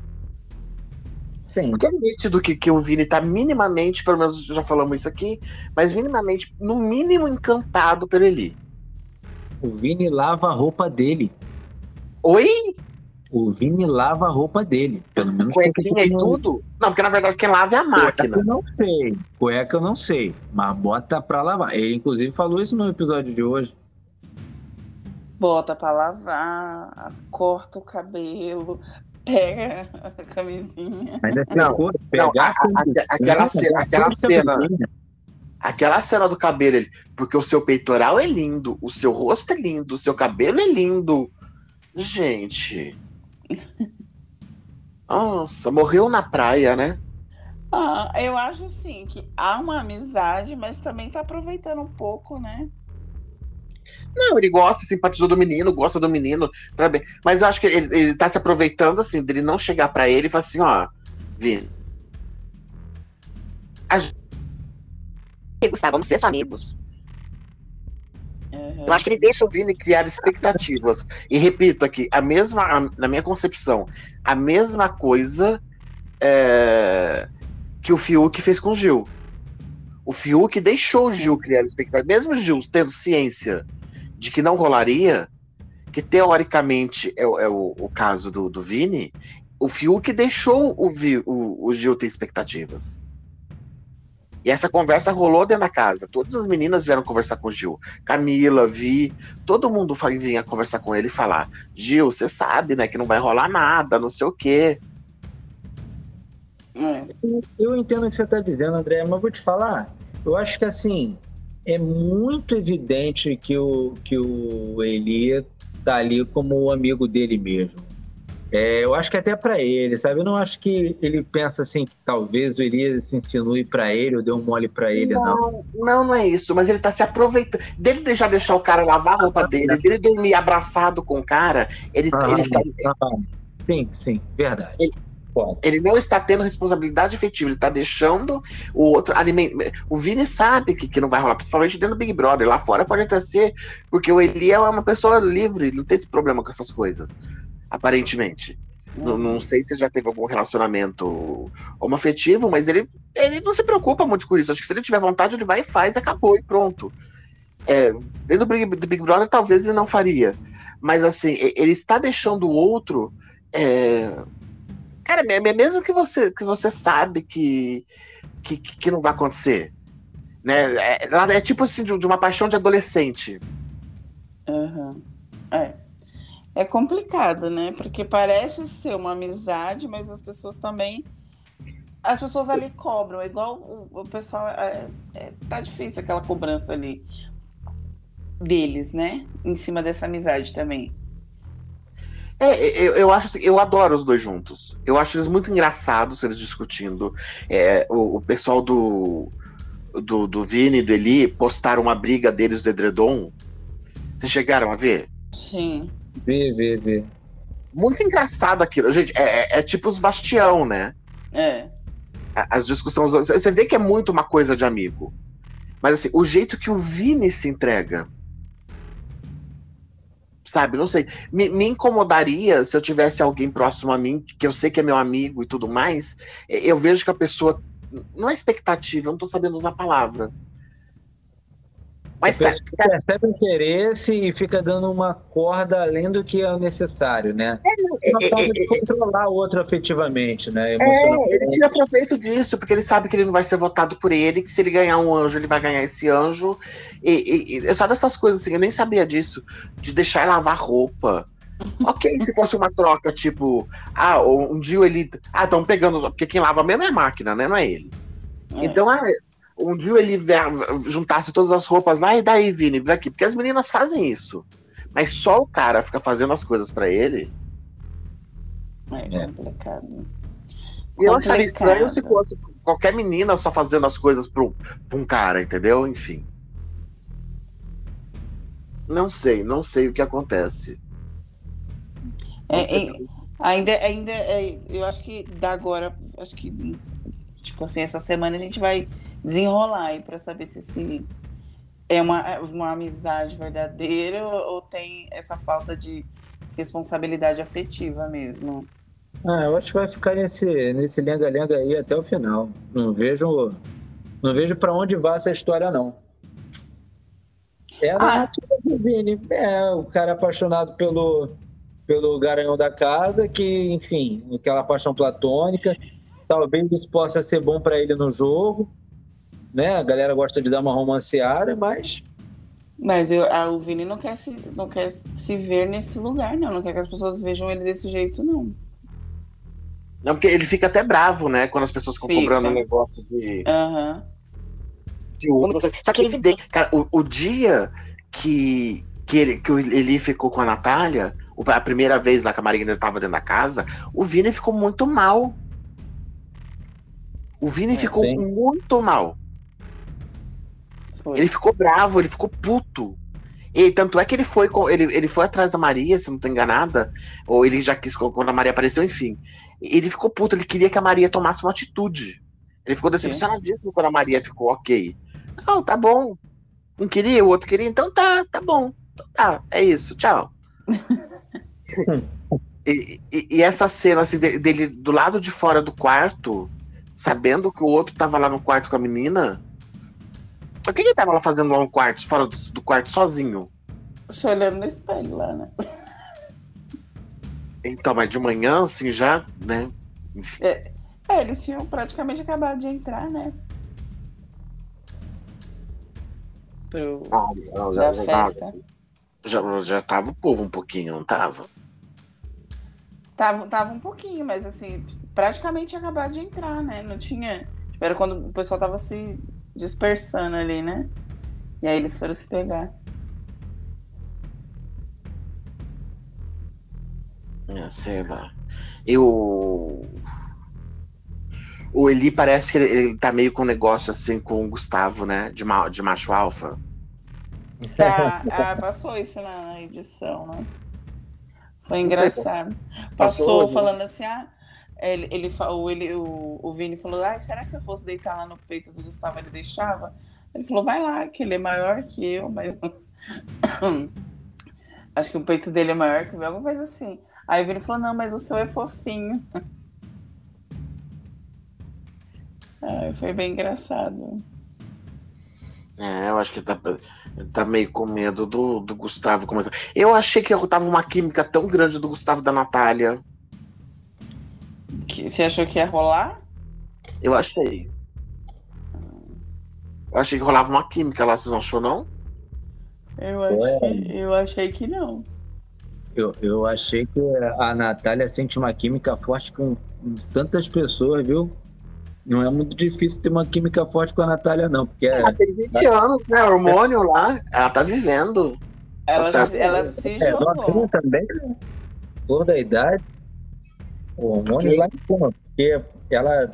Sim. Porque é nítido que, que o Vini tá minimamente, pelo menos já falamos isso aqui, mas minimamente, no mínimo, encantado pelo Eli. O Vini lava a roupa dele. Oi? O Vini lava a roupa dele. Pelo menos Cuequinha e tudo? Não, porque na verdade quem lava é a Cueca máquina. eu não sei. Cueca eu não sei. Mas bota pra lavar. Ele, inclusive, falou isso no episódio de hoje. Bota pra lavar, corta o cabelo, pega a camisinha. É Não, Não, pegar a- a- a- aquela cena, aquela cena, aquela cena do cabelo, ele, porque o seu peitoral é lindo, o seu rosto é lindo, o seu cabelo é lindo. Gente. Nossa, morreu na praia, né? Ah, eu acho assim que há uma amizade, mas também tá aproveitando um pouco, né? Não, ele gosta, simpatizou do menino, gosta do menino, tá bem. Mas eu acho que ele, ele tá se aproveitando, assim, dele não chegar pra ele e falar assim, ó, Vini. A. Gustavo, vamos ser só amigos. Uhum. Eu acho que ele deixa o Vini criar expectativas. E repito aqui, a mesma, a- na minha concepção, a mesma coisa é, que o Fiuk fez com o Gil. O Fiuk deixou o Gil criar expectativas. Mesmo o Gil tendo ciência de que não rolaria, que teoricamente é, o- é o, o caso do, do Vini, o Fiuk deixou o, o, o Gil ter expectativas. E essa conversa rolou dentro da casa. Todas as meninas vieram conversar com o Gil. Camila, Vi, todo mundo vinha conversar com ele e falar: Gil, você sabe, né, que não vai rolar nada, não sei o quê. É. Eu entendo o que você está dizendo, André, mas vou te falar. Eu acho que assim é muito evidente que o que o Eli tá ali como o amigo dele mesmo. É, eu acho que até para ele, sabe? Eu não acho que ele pensa assim que talvez o Eli se insinue para ele ou dê um mole para ele, não. Não, não, não é isso, mas ele tá se aproveitando. Dele já deixar o cara lavar a roupa dele, dele dormir abraçado com o cara, ele, Ah, ele, tá- ah, sim, sim, verdade. Ele- Ele não está tendo responsabilidade efetiva, ele tá deixando o outro. O Vini sabe que, que não vai rolar, principalmente dentro do Big Brother. Lá fora pode até ser, porque o Eli é uma pessoa livre, ele não tem esse problema com essas coisas, aparentemente. Não, não sei se já teve algum relacionamento homoafetivo, mas ele, ele não se preocupa muito com isso. Acho que se ele tiver vontade, ele vai e faz, acabou e pronto. É, dentro do Big, do Big Brother, talvez ele não faria. Mas assim, ele está deixando o outro. é, Cara, me- me- mesmo que você, que você sabe que, que, que não vai acontecer. Né? É, é tipo assim, de, de uma paixão de adolescente. Uhum. É. É complicado, né? Porque parece ser uma amizade, mas as pessoas também. As pessoas ali cobram, é igual o, o pessoal. É, é- tá difícil aquela cobrança ali deles, né? Em cima dessa amizade também. É, eu, eu acho assim, eu adoro os dois juntos. Eu acho eles muito engraçados eles discutindo. É, o, o pessoal do, do, do Vini e do Eli postaram uma briga deles do Edredom. Vocês chegaram a ver? Sim. Vê, vê, vê. Muito engraçado aquilo. Gente, é, é- é tipo os Bastião, né? É. As discussões. Você vê que é muito uma coisa de amigo. Mas assim, o jeito que o Vini se entrega. Sabe, não sei. Me, me incomodaria se eu tivesse alguém próximo a mim, que eu sei que é meu amigo e tudo mais. Eu vejo que a pessoa. Não é expectativa, eu não tô sabendo usar a palavra. Mas tá, tá- percebe interesse e fica dando uma corda além do que é necessário, né? é, Uma é, forma é, de controlar o outro afetivamente, né? É, ele tira proveito disso, porque ele sabe que ele não vai ser votado por ele, que se ele ganhar um anjo, ele vai ganhar esse anjo. E, e- e é só dessas coisas assim, eu nem sabia disso, de deixar lavar roupa. Ok, se fosse uma troca, tipo, ah, um dia ele. Ah, estão pegando. Porque quem lava mesmo é a máquina, né? Não é ele. É. Então, ah, um dia ele juntasse todas as roupas lá e daí, Vini, vem aqui. Porque as meninas fazem isso. Mas só o cara fica fazendo as coisas pra ele. É É. complicado. E eu acharia estranho se fosse qualquer menina só fazendo as coisas pro, pra um cara, entendeu? Enfim. Não sei, não sei o que acontece. É, é, ainda, ainda é, eu acho que da agora, acho que tipo assim, essa semana a gente vai desenrolar aí pra saber se, se é uma, uma amizade verdadeira ou, tem essa falta de responsabilidade afetiva mesmo. Ah, eu acho que vai ficar nesse nesse lenga-lenga aí até o final. Não vejo não vejo para onde vai essa história não. É a Ah. narrativa do Vini, é o cara apaixonado pelo pelo garanhão da casa, que enfim, aquela paixão platônica. Talvez isso possa ser bom para ele no jogo, né? A galera gosta de dar uma romanceada, mas Mas eu, a, o Vini não quer, se, não quer se ver nesse lugar, não. Não quer que as pessoas vejam ele desse jeito, não. Não, porque ele fica até bravo, né? Quando as pessoas ficam Fica. cobrando um negócio de, Aham. de outras coisas. Só que ele vê. Cara, o, o dia que, que, ele, que o Eli ficou com a Natália, o- a primeira vez lá que a Maria ainda estava dentro da casa, o Vini ficou muito mal. O Vini É, ficou sim. muito mal. Foi. Ele ficou bravo, ele ficou puto. E tanto é que ele foi com, ele, ele foi atrás da Maria, se não tô enganada, ou ele já quis quando a Maria apareceu, enfim. Ele ficou puto, ele queria que a Maria tomasse uma atitude. Ele ficou decepcionadíssimo quando a Maria ficou ok. Não, tá bom. Um queria, o outro queria, então tá, tá bom. Então tá, é isso, tchau. e, e- e essa cena assim, de- dele do lado de fora do quarto, sabendo que o outro tava lá no quarto com a menina. O que ele tava lá fazendo lá no quarto, fora do, do quarto, sozinho? Se olhando no espelho lá, né? Então, mas de manhã, assim, já, né? Enfim. É, eles tinham praticamente acabado de entrar, né? Pro, Ah, não, da já, tava, festa. já, já tava o povo um pouquinho, não tava? Tava, tava um pouquinho, mas assim, praticamente acabado de entrar, né? Não tinha. tipo, Era quando o pessoal tava se dispersando ali, né? E aí eles foram se pegar. É, sei lá. Eu. O Eli parece que ele, ele tá meio com um negócio assim com o Gustavo, né? De, ma- de macho alfa. Tá, ah, passou isso na, edição, né? Foi sei, engraçado. passou Passou né? falando assim, ah, ele, ele, o, ele o, o Vini falou, ah, será que se eu fosse deitar lá no peito do Gustavo ele deixava? Ele falou, vai lá, que ele é maior que eu, mas acho que o peito dele é maior que o meu, alguma coisa assim. Aí o Vini falou, não, mas o seu é fofinho. Ai, foi bem engraçado. É, eu acho que tá, tá meio com medo do, do Gustavo começar. Eu achei que tava uma química tão grande do Gustavo da Natália. Que, você achou que ia rolar? Eu achei. Eu achei que rolava uma química lá, vocês não achou, não? Eu, que, eu achei que não. eu, eu achei que a Natália sente uma química forte com, tantas pessoas, viu? Não é muito difícil ter uma química forte com a Natália, não, porque é, Ela tem 20 anos, né? Hormônio lá. Ela tá vivendo. Ela, se- ela se é jogou. novinha também, né? Toda a idade. O hormônio Ok. lá em cima, porque ela,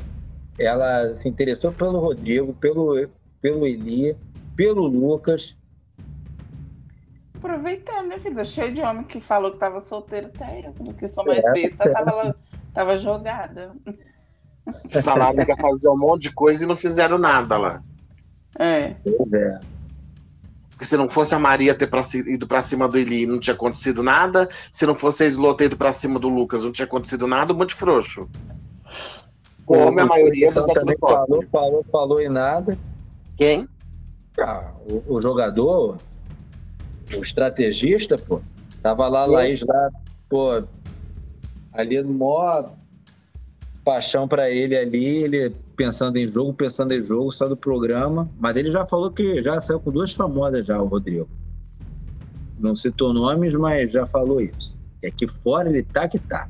ela se interessou pelo Rodrigo, pelo, pelo Eli, pelo Lucas. Aproveitando, né, filho? Tá Cheio de homem que falou que tava solteiro, tá eu, que sou mais É, besta, tava, lá, tava jogada. Falaram que ia fazer um monte de coisa e não fizeram nada lá. É. Pois é. Porque se não fosse a Maria ter pra ido pra cima do Eli, não tinha acontecido nada. Se não fosse a Slô ter ido pra cima do Lucas, não tinha acontecido nada. Um monte de frouxo. Como a maioria dos também falou, falou, falou e nada. Quem? Ah, o, o, jogador, o estrategista, pô, tava lá, Laís, lá, pô, ali no maior paixão para ele ali, ele pensando em jogo, pensando em jogo, só do programa. Mas ele já falou que já saiu com duas famosas já, o Rodrigo. Não citou nomes, mas já falou isso. E aqui fora ele tá que tá.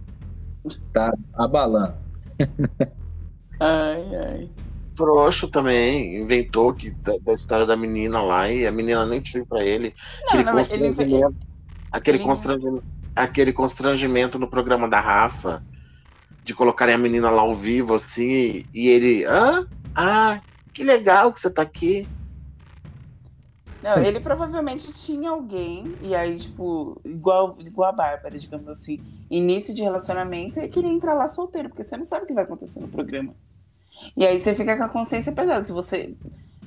Tá abalando. ai, ai. Frouxo também, inventou que, da, da, história da menina lá e a menina nem tinha pra ele. Não, aquele não, constrangimento. Ele... Aquele, ele... constrangimento aquele constrangimento no programa da Rafa de colocarem a menina lá ao vivo, assim, e ele, hã? Ah, que legal que você tá aqui. Não, ele provavelmente tinha alguém, e aí, tipo, igual, igual a Bárbara, digamos assim, início de relacionamento, e queria entrar lá solteiro, porque você não sabe o que vai acontecer no programa. E aí você fica com a consciência pesada, se você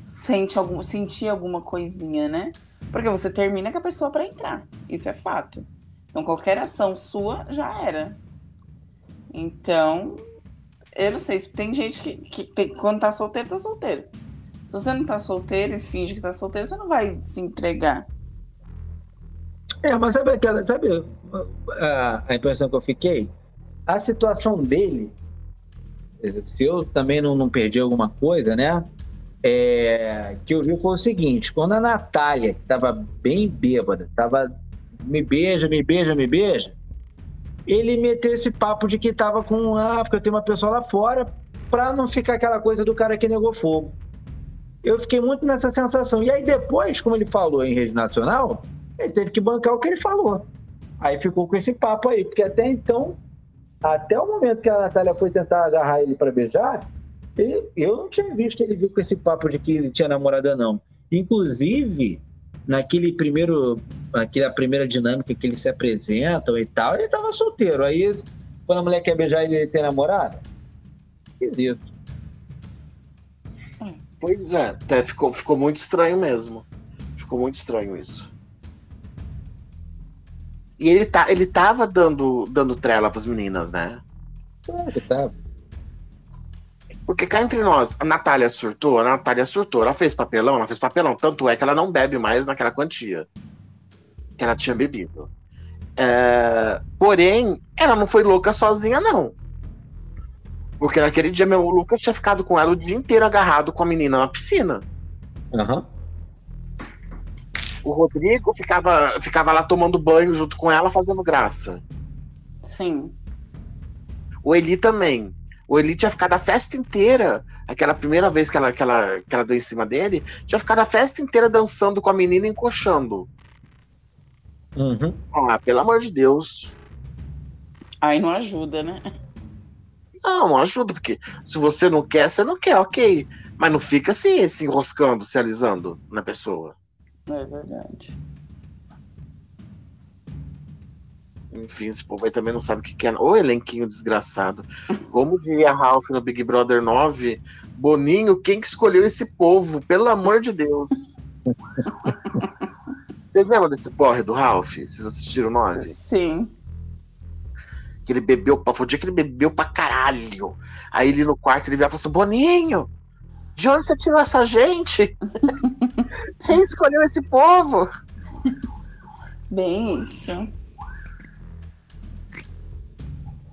sente algum, sentir alguma coisinha, né? Porque você termina com a pessoa para entrar. Isso é fato. Então qualquer ação sua já era. Então, eu não sei, tem gente que, que tem, quando tá solteiro, tá solteiro. Se você não tá solteiro e finge que tá solteiro, você não vai se entregar. É, mas sabe aquela, sabe a, a impressão que eu fiquei? A situação dele, se eu também não, não perdi alguma coisa, né? É, que eu vi foi o seguinte: quando a Natália, que estava bem bêbada, estava me beija, me beija, me beija, ele meteu esse papo de que tava com, ah, porque eu tenho uma pessoa lá fora, pra não ficar aquela coisa do cara que negou fogo. Eu fiquei muito nessa sensação. E aí depois, como ele falou em rede nacional, ele teve que bancar o que ele falou. Aí ficou com esse papo aí, porque até então, até o momento que a Natália foi tentar agarrar ele para beijar, ele, eu não tinha visto ele vir com esse papo de que ele tinha namorada, não. Inclusive, naquele primeiro, naquela primeira dinâmica que eles se apresentam e tal, ele tava solteiro. Aí, quando a mulher quer beijar ele, ele tem namorado? Esquisito. Pois é, até ficou, ficou muito estranho mesmo. Ficou muito estranho isso. E ele, tá, ele tava dando, dando trela pras meninas, né? É, tava. Porque cá entre nós, a Natália surtou, a Natália surtou, ela fez papelão, ela fez papelão, tanto é que ela não bebe mais naquela quantia que ela tinha bebido. É, porém, ela não foi louca sozinha, não. Porque naquele dia, meu, o Lucas tinha ficado com ela o dia inteiro agarrado com a menina na piscina. Uhum. O Rodrigo ficava, ficava lá tomando banho junto com ela, fazendo graça. Sim. O Eli também. O Eli tinha ficado a festa inteira, aquela primeira vez que ela, que, ela, que ela deu em cima dele, tinha ficado a festa inteira dançando com a menina e encoxando. Uhum. Ah, pelo amor de Deus. Aí não ajuda, né? Não, não ajuda, porque se você não quer, você não quer, ok. Mas não fica assim, se enroscando, se alisando na pessoa. É verdade. Enfim, esse povo aí também não sabe o que, é. Ô, elenquinho desgraçado. Como diria Ralph no Big Brother 9, Boninho, quem que escolheu esse povo? Pelo amor de Deus. Vocês lembram desse porre do Ralph? Vocês assistiram o 9? Sim. Que ele bebeu, foi o dia que ele bebeu pra caralho. Aí ele no quarto, ele virava e falou assim, Boninho, de onde você tirou essa gente? Quem escolheu esse povo? Bem isso.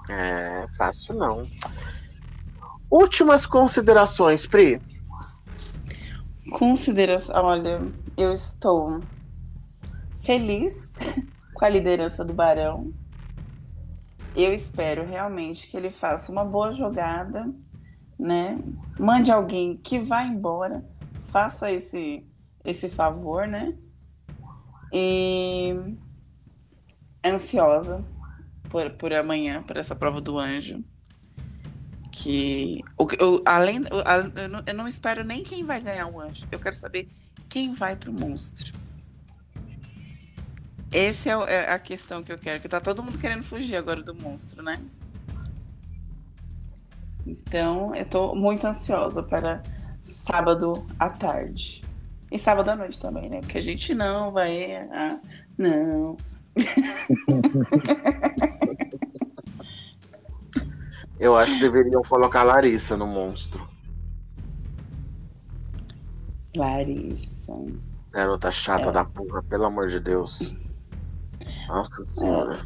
É, fácil não. Últimas considerações, Pri. Consideração, olha, eu estou feliz com a liderança do Barão. Eu espero realmente que ele faça uma boa jogada, né? Mande alguém que vá embora, faça esse esse favor, né? E ansiosa por, por amanhã, por essa prova do anjo. Que. Além, a, eu, não, eu não espero nem quem vai ganhar o anjo. Eu quero saber quem vai pro monstro. Essa é, é a questão que eu quero, que tá todo mundo querendo fugir agora do monstro, né? Então, eu tô muito ansiosa para sábado à tarde. E sábado à noite também, né? Porque a gente não vai. Não. Eu acho que deveriam colocar Larissa no monstro. Larissa. Garota chata é. da porra, pelo amor de Deus. Nossa senhora.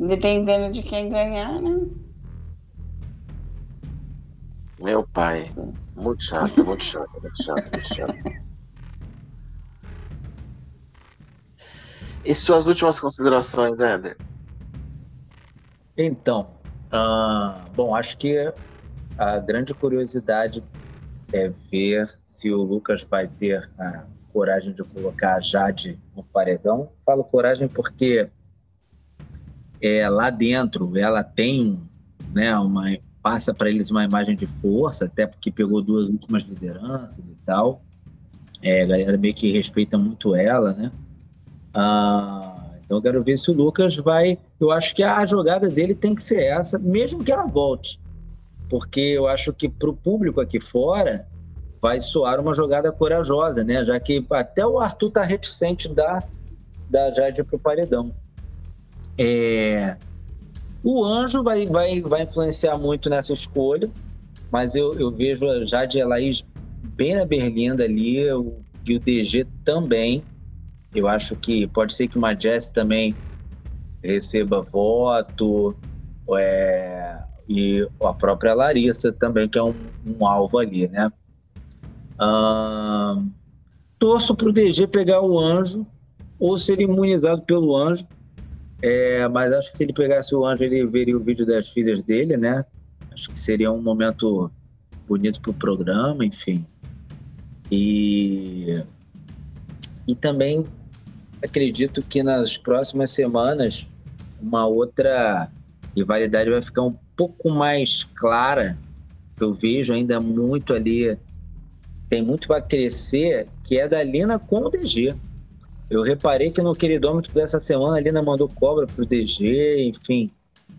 É. Dependendo de quem ganhar, né? Meu pai. Muito chato, muito chato, muito chato, muito chato. E suas últimas considerações, Éder? Então, bom, acho que a grande curiosidade é ver se o Lucas vai ter a coragem de colocar a Jade no paredão. Falo coragem porque é, lá dentro ela tem né, uma, passa para eles uma imagem de força, até porque pegou duas últimas lideranças e tal. É, a galera meio que respeita muito ela, né? Ah, então eu quero ver se o Lucas vai. Eu acho que a jogada dele tem que ser essa, mesmo que ela volte. Porque eu acho que para o público aqui fora vai soar uma jogada corajosa, né? Já que até o Arthur tá reticente da, da Jade pro paredão. É, o Anjo vai, vai, vai influenciar muito nessa escolha, mas eu, eu vejo a Jade e a Laís bem na berlinda ali, o, e o DG também. Eu acho que pode ser que uma Jess também receba voto, é, e a própria Larissa também, que é um, um alvo ali, né? Torço para o DG pegar o anjo ou ser imunizado pelo anjo, é, mas acho que se ele pegasse o anjo, ele veria o vídeo das filhas dele, né? Acho que seria um momento bonito para o programa, enfim. E, e também acredito que nas próximas semanas uma outra rivalidade vai ficar um pouco mais clara. Eu vejo ainda muito ali, tem muito para crescer, que é da Lina com o DG. Eu reparei que no queridômetro dessa semana a Lina mandou cobra pro DG, enfim.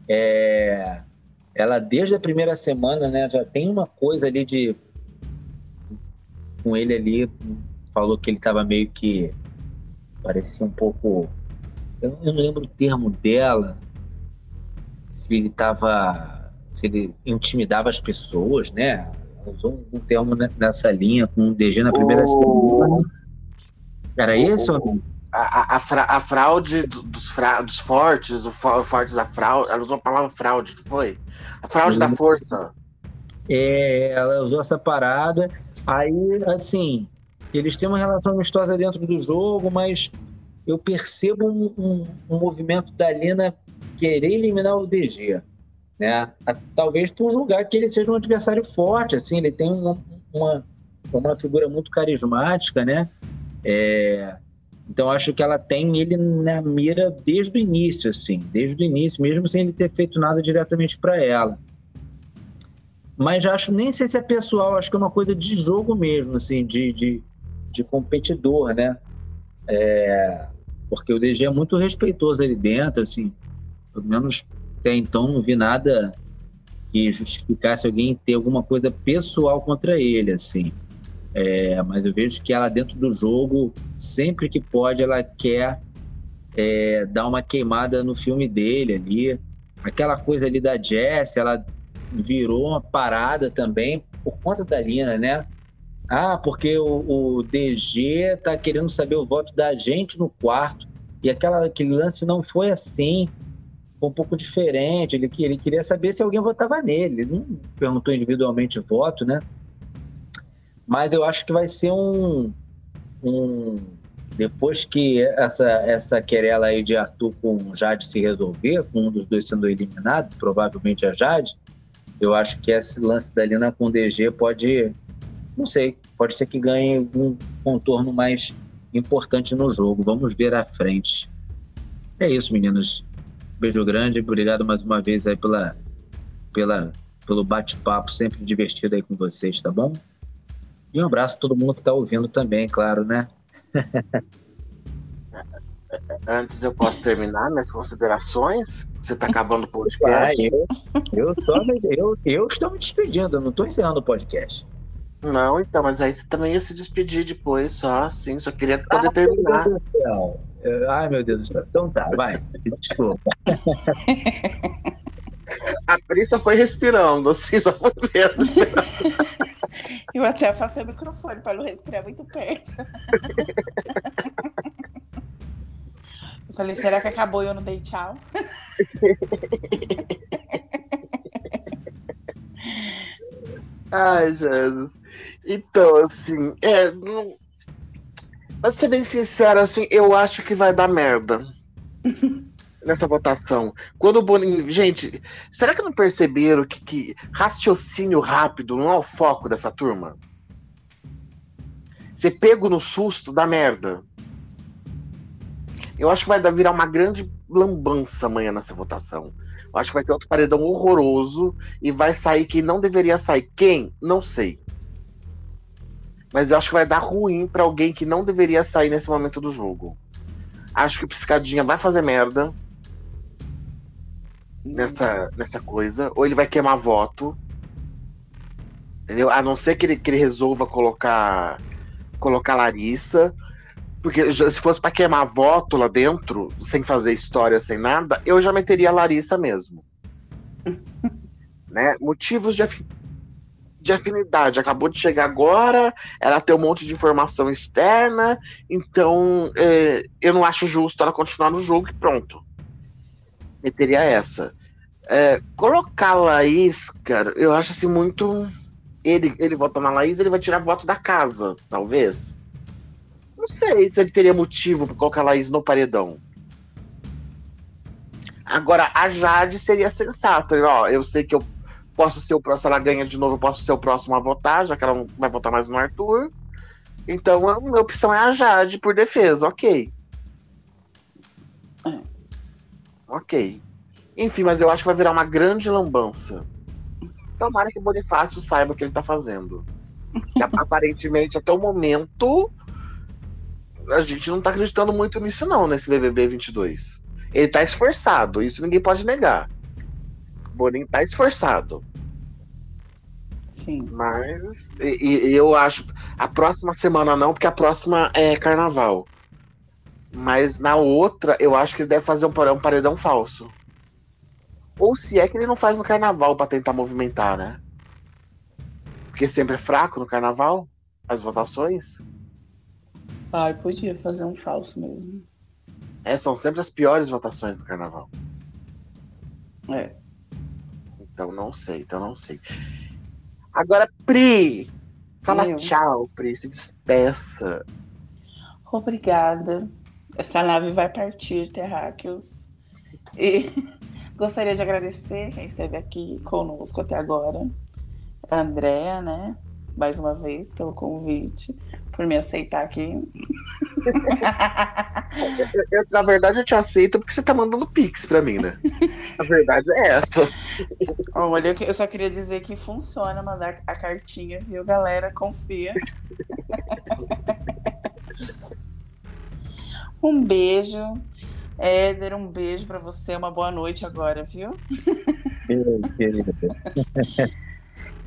É, ela desde a primeira semana, né, já tem uma coisa ali de com ele ali, falou que ele estava meio que parecia um pouco. Eu não lembro o termo dela. Se ele estava. Se ele intimidava as pessoas, né? Usou um termo nessa linha com o DG na primeira oh. semana. Era isso? A, a, fra, a fraude dos, fra, dos fortes, o forte da fraude. Ela usou a palavra fraude, não foi? A fraude da força. É, ela usou essa parada. Aí, assim, eles têm uma relação amistosa dentro do jogo, mas eu percebo um, um, um movimento da Lina querer eliminar o DG, né? Talvez por julgar que ele seja um adversário forte, assim, ele tem uma, uma, uma figura muito carismática, né? É, então acho que ela tem ele na mira desde o início, assim, desde o início, mesmo sem ele ter feito nada diretamente para ela. Mas acho nem sei se é pessoal, acho que é uma coisa de jogo mesmo, assim, de, de de competidor, né? É, porque o DG é muito respeitoso ali dentro, assim, pelo menos até então não vi nada que justificasse alguém ter alguma coisa pessoal contra ele, assim. É, mas eu vejo que ela dentro do jogo, sempre que pode, ela quer é, dar uma queimada no filme dele ali. Aquela coisa ali da Jess, ela virou uma parada também por conta da Lina, né? Ah, porque o, o DG tá querendo saber o voto da gente no quarto. E aquela, aquele lance não foi assim. Foi um pouco diferente. Ele, ele queria saber se alguém votava nele. Ele não perguntou individualmente o voto, né? Mas eu acho que vai ser um. um depois que essa, essa querela aí de Arthur com Jade se resolver, com um dos dois sendo eliminado, provavelmente a Jade, eu acho que esse lance da Lina com DG pode não sei, pode ser que ganhe um contorno mais importante no jogo. Vamos ver à frente. É isso, meninos. Beijo grande, obrigado mais uma vez aí pela, pela, pelo bate-papo sempre divertido aí com vocês, tá bom? E um abraço a todo mundo que está ouvindo também, claro, né? Antes eu posso terminar minhas considerações? Você está acabando o podcast? Ah, eu, eu, só, eu, eu estou me despedindo, eu não estou encerrando o podcast. Não, então, mas aí você também ia se despedir depois, só assim, só queria poder ah, terminar. Meu Deus Ai, meu Deus do céu. Então tá, vai. Desculpa. A Pri só foi respirando, assim, só foi vendo. Eu até afastei o microfone para não respirar muito perto. Eu falei, será que acabou e eu não dei tchau? Ai, Jesus. Então, assim, é. Não... Pra ser bem sincero, assim, eu acho que vai dar merda. nessa votação. Quando o Boninho. Gente, será que não perceberam que, que raciocínio rápido não é o foco dessa turma? Ser pego no susto da merda. Eu acho que vai virar uma grande lambança amanhã nessa votação. Eu acho que vai ter outro paredão horroroso e vai sair quem não deveria sair. Quem? Não sei. Mas eu acho que vai dar ruim para alguém que não deveria sair nesse momento do jogo. Acho que o Piscadinha vai fazer merda nessa, nessa coisa. Ou ele vai queimar voto. Entendeu? A não ser que ele, que ele resolva colocar colocar Larissa. Porque se fosse para queimar voto lá dentro, sem fazer história, sem nada, eu já meteria a Larissa mesmo. né? Motivos de, de afinidade. Acabou de chegar agora, ela tem um monte de informação externa, então é, eu não acho justo ela continuar no jogo e pronto. Meteria essa. É, colocar a Laís, cara, eu acho assim muito. Ele, ele vota na Laís, ele vai tirar voto da casa, talvez. Não sei se ele teria motivo para colocar a Laís no paredão. Agora, a Jade seria sensata. Ó, eu sei que eu posso ser o próximo, se ela ganha de novo, eu posso ser o próximo a votar, já que ela não vai votar mais no Arthur. Então, a minha opção é a Jade por defesa, ok. É. Ok. Enfim, mas eu acho que vai virar uma grande lambança. Tomara que o Bonifácio saiba o que ele tá fazendo. aparentemente, até o momento, a gente não tá acreditando muito nisso, não, nesse BBB 22. Ele tá esforçado, isso ninguém pode negar. O Boninho tá esforçado. Sim. Mas e, e, eu acho. A próxima semana não, porque a próxima é carnaval. Mas na outra, eu acho que ele deve fazer um, um paredão falso. Ou se é que ele não faz no carnaval para tentar movimentar, né? Porque sempre é fraco no carnaval, as votações. Ai, podia fazer um falso mesmo. É, são sempre as piores votações do carnaval. É. Então não sei, então não sei. Agora, Pri, fala Eu. tchau, Pri, se despeça. Obrigada. Essa nave vai partir, terráqueos. E gostaria de agradecer quem esteve aqui conosco até agora. A Andrea, né? Mais uma vez, pelo convite por me aceitar aqui. eu, eu, na verdade, eu te aceito porque você tá mandando pix pra mim, né? A verdade é essa. Olha, eu só queria dizer que funciona mandar a cartinha, viu, galera? Confia. um beijo. Éder, um beijo para você, uma boa noite agora, viu?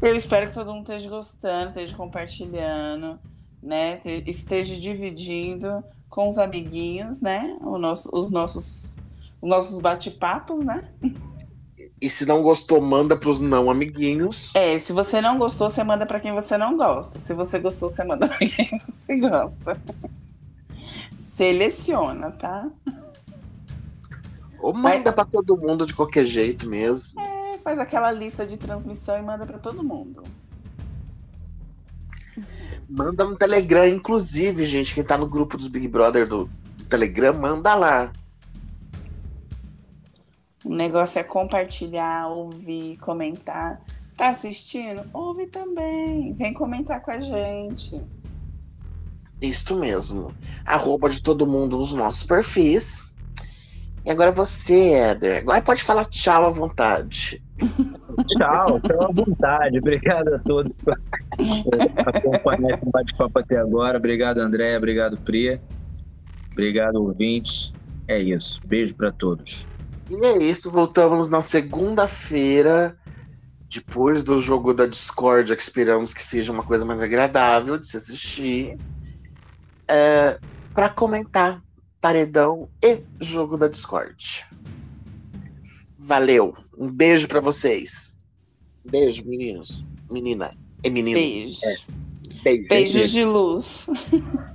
Eu espero que todo mundo esteja gostando, esteja compartilhando né? Esteja dividindo com os amiguinhos, né? Nosso, os nossos, os nossos bate-papos, né? E se não gostou, manda para os não amiguinhos. É, se você não gostou, você manda para quem você não gosta. Se você gostou, você manda para quem você gosta. Seleciona, tá? Ou manda para todo mundo de qualquer jeito mesmo. É, faz aquela lista de transmissão e manda para todo mundo. Manda no Telegram, inclusive, gente, quem tá no grupo dos Big Brother do Telegram, manda lá. O negócio é compartilhar, ouvir, comentar. Tá assistindo? Ouve também. Vem comentar com a gente. Isso mesmo. Arroba de todo mundo nos nossos perfis. E agora você, Éder. Agora pode falar tchau à vontade. Tchau, tchau à vontade. Obrigado a todos por acompanhar esse bate-papo até agora. Obrigado, André. Obrigado, Pri. Obrigado, ouvintes. É isso. Beijo para todos. E é isso. Voltamos na segunda-feira, depois do jogo da Discord, que esperamos que seja uma coisa mais agradável de se assistir, é, para comentar Paredão e jogo da Discord. Valeu. Um beijo para vocês. Beijo, meninos. Menina. É menino. Beijo. Beijo. Beijos de luz.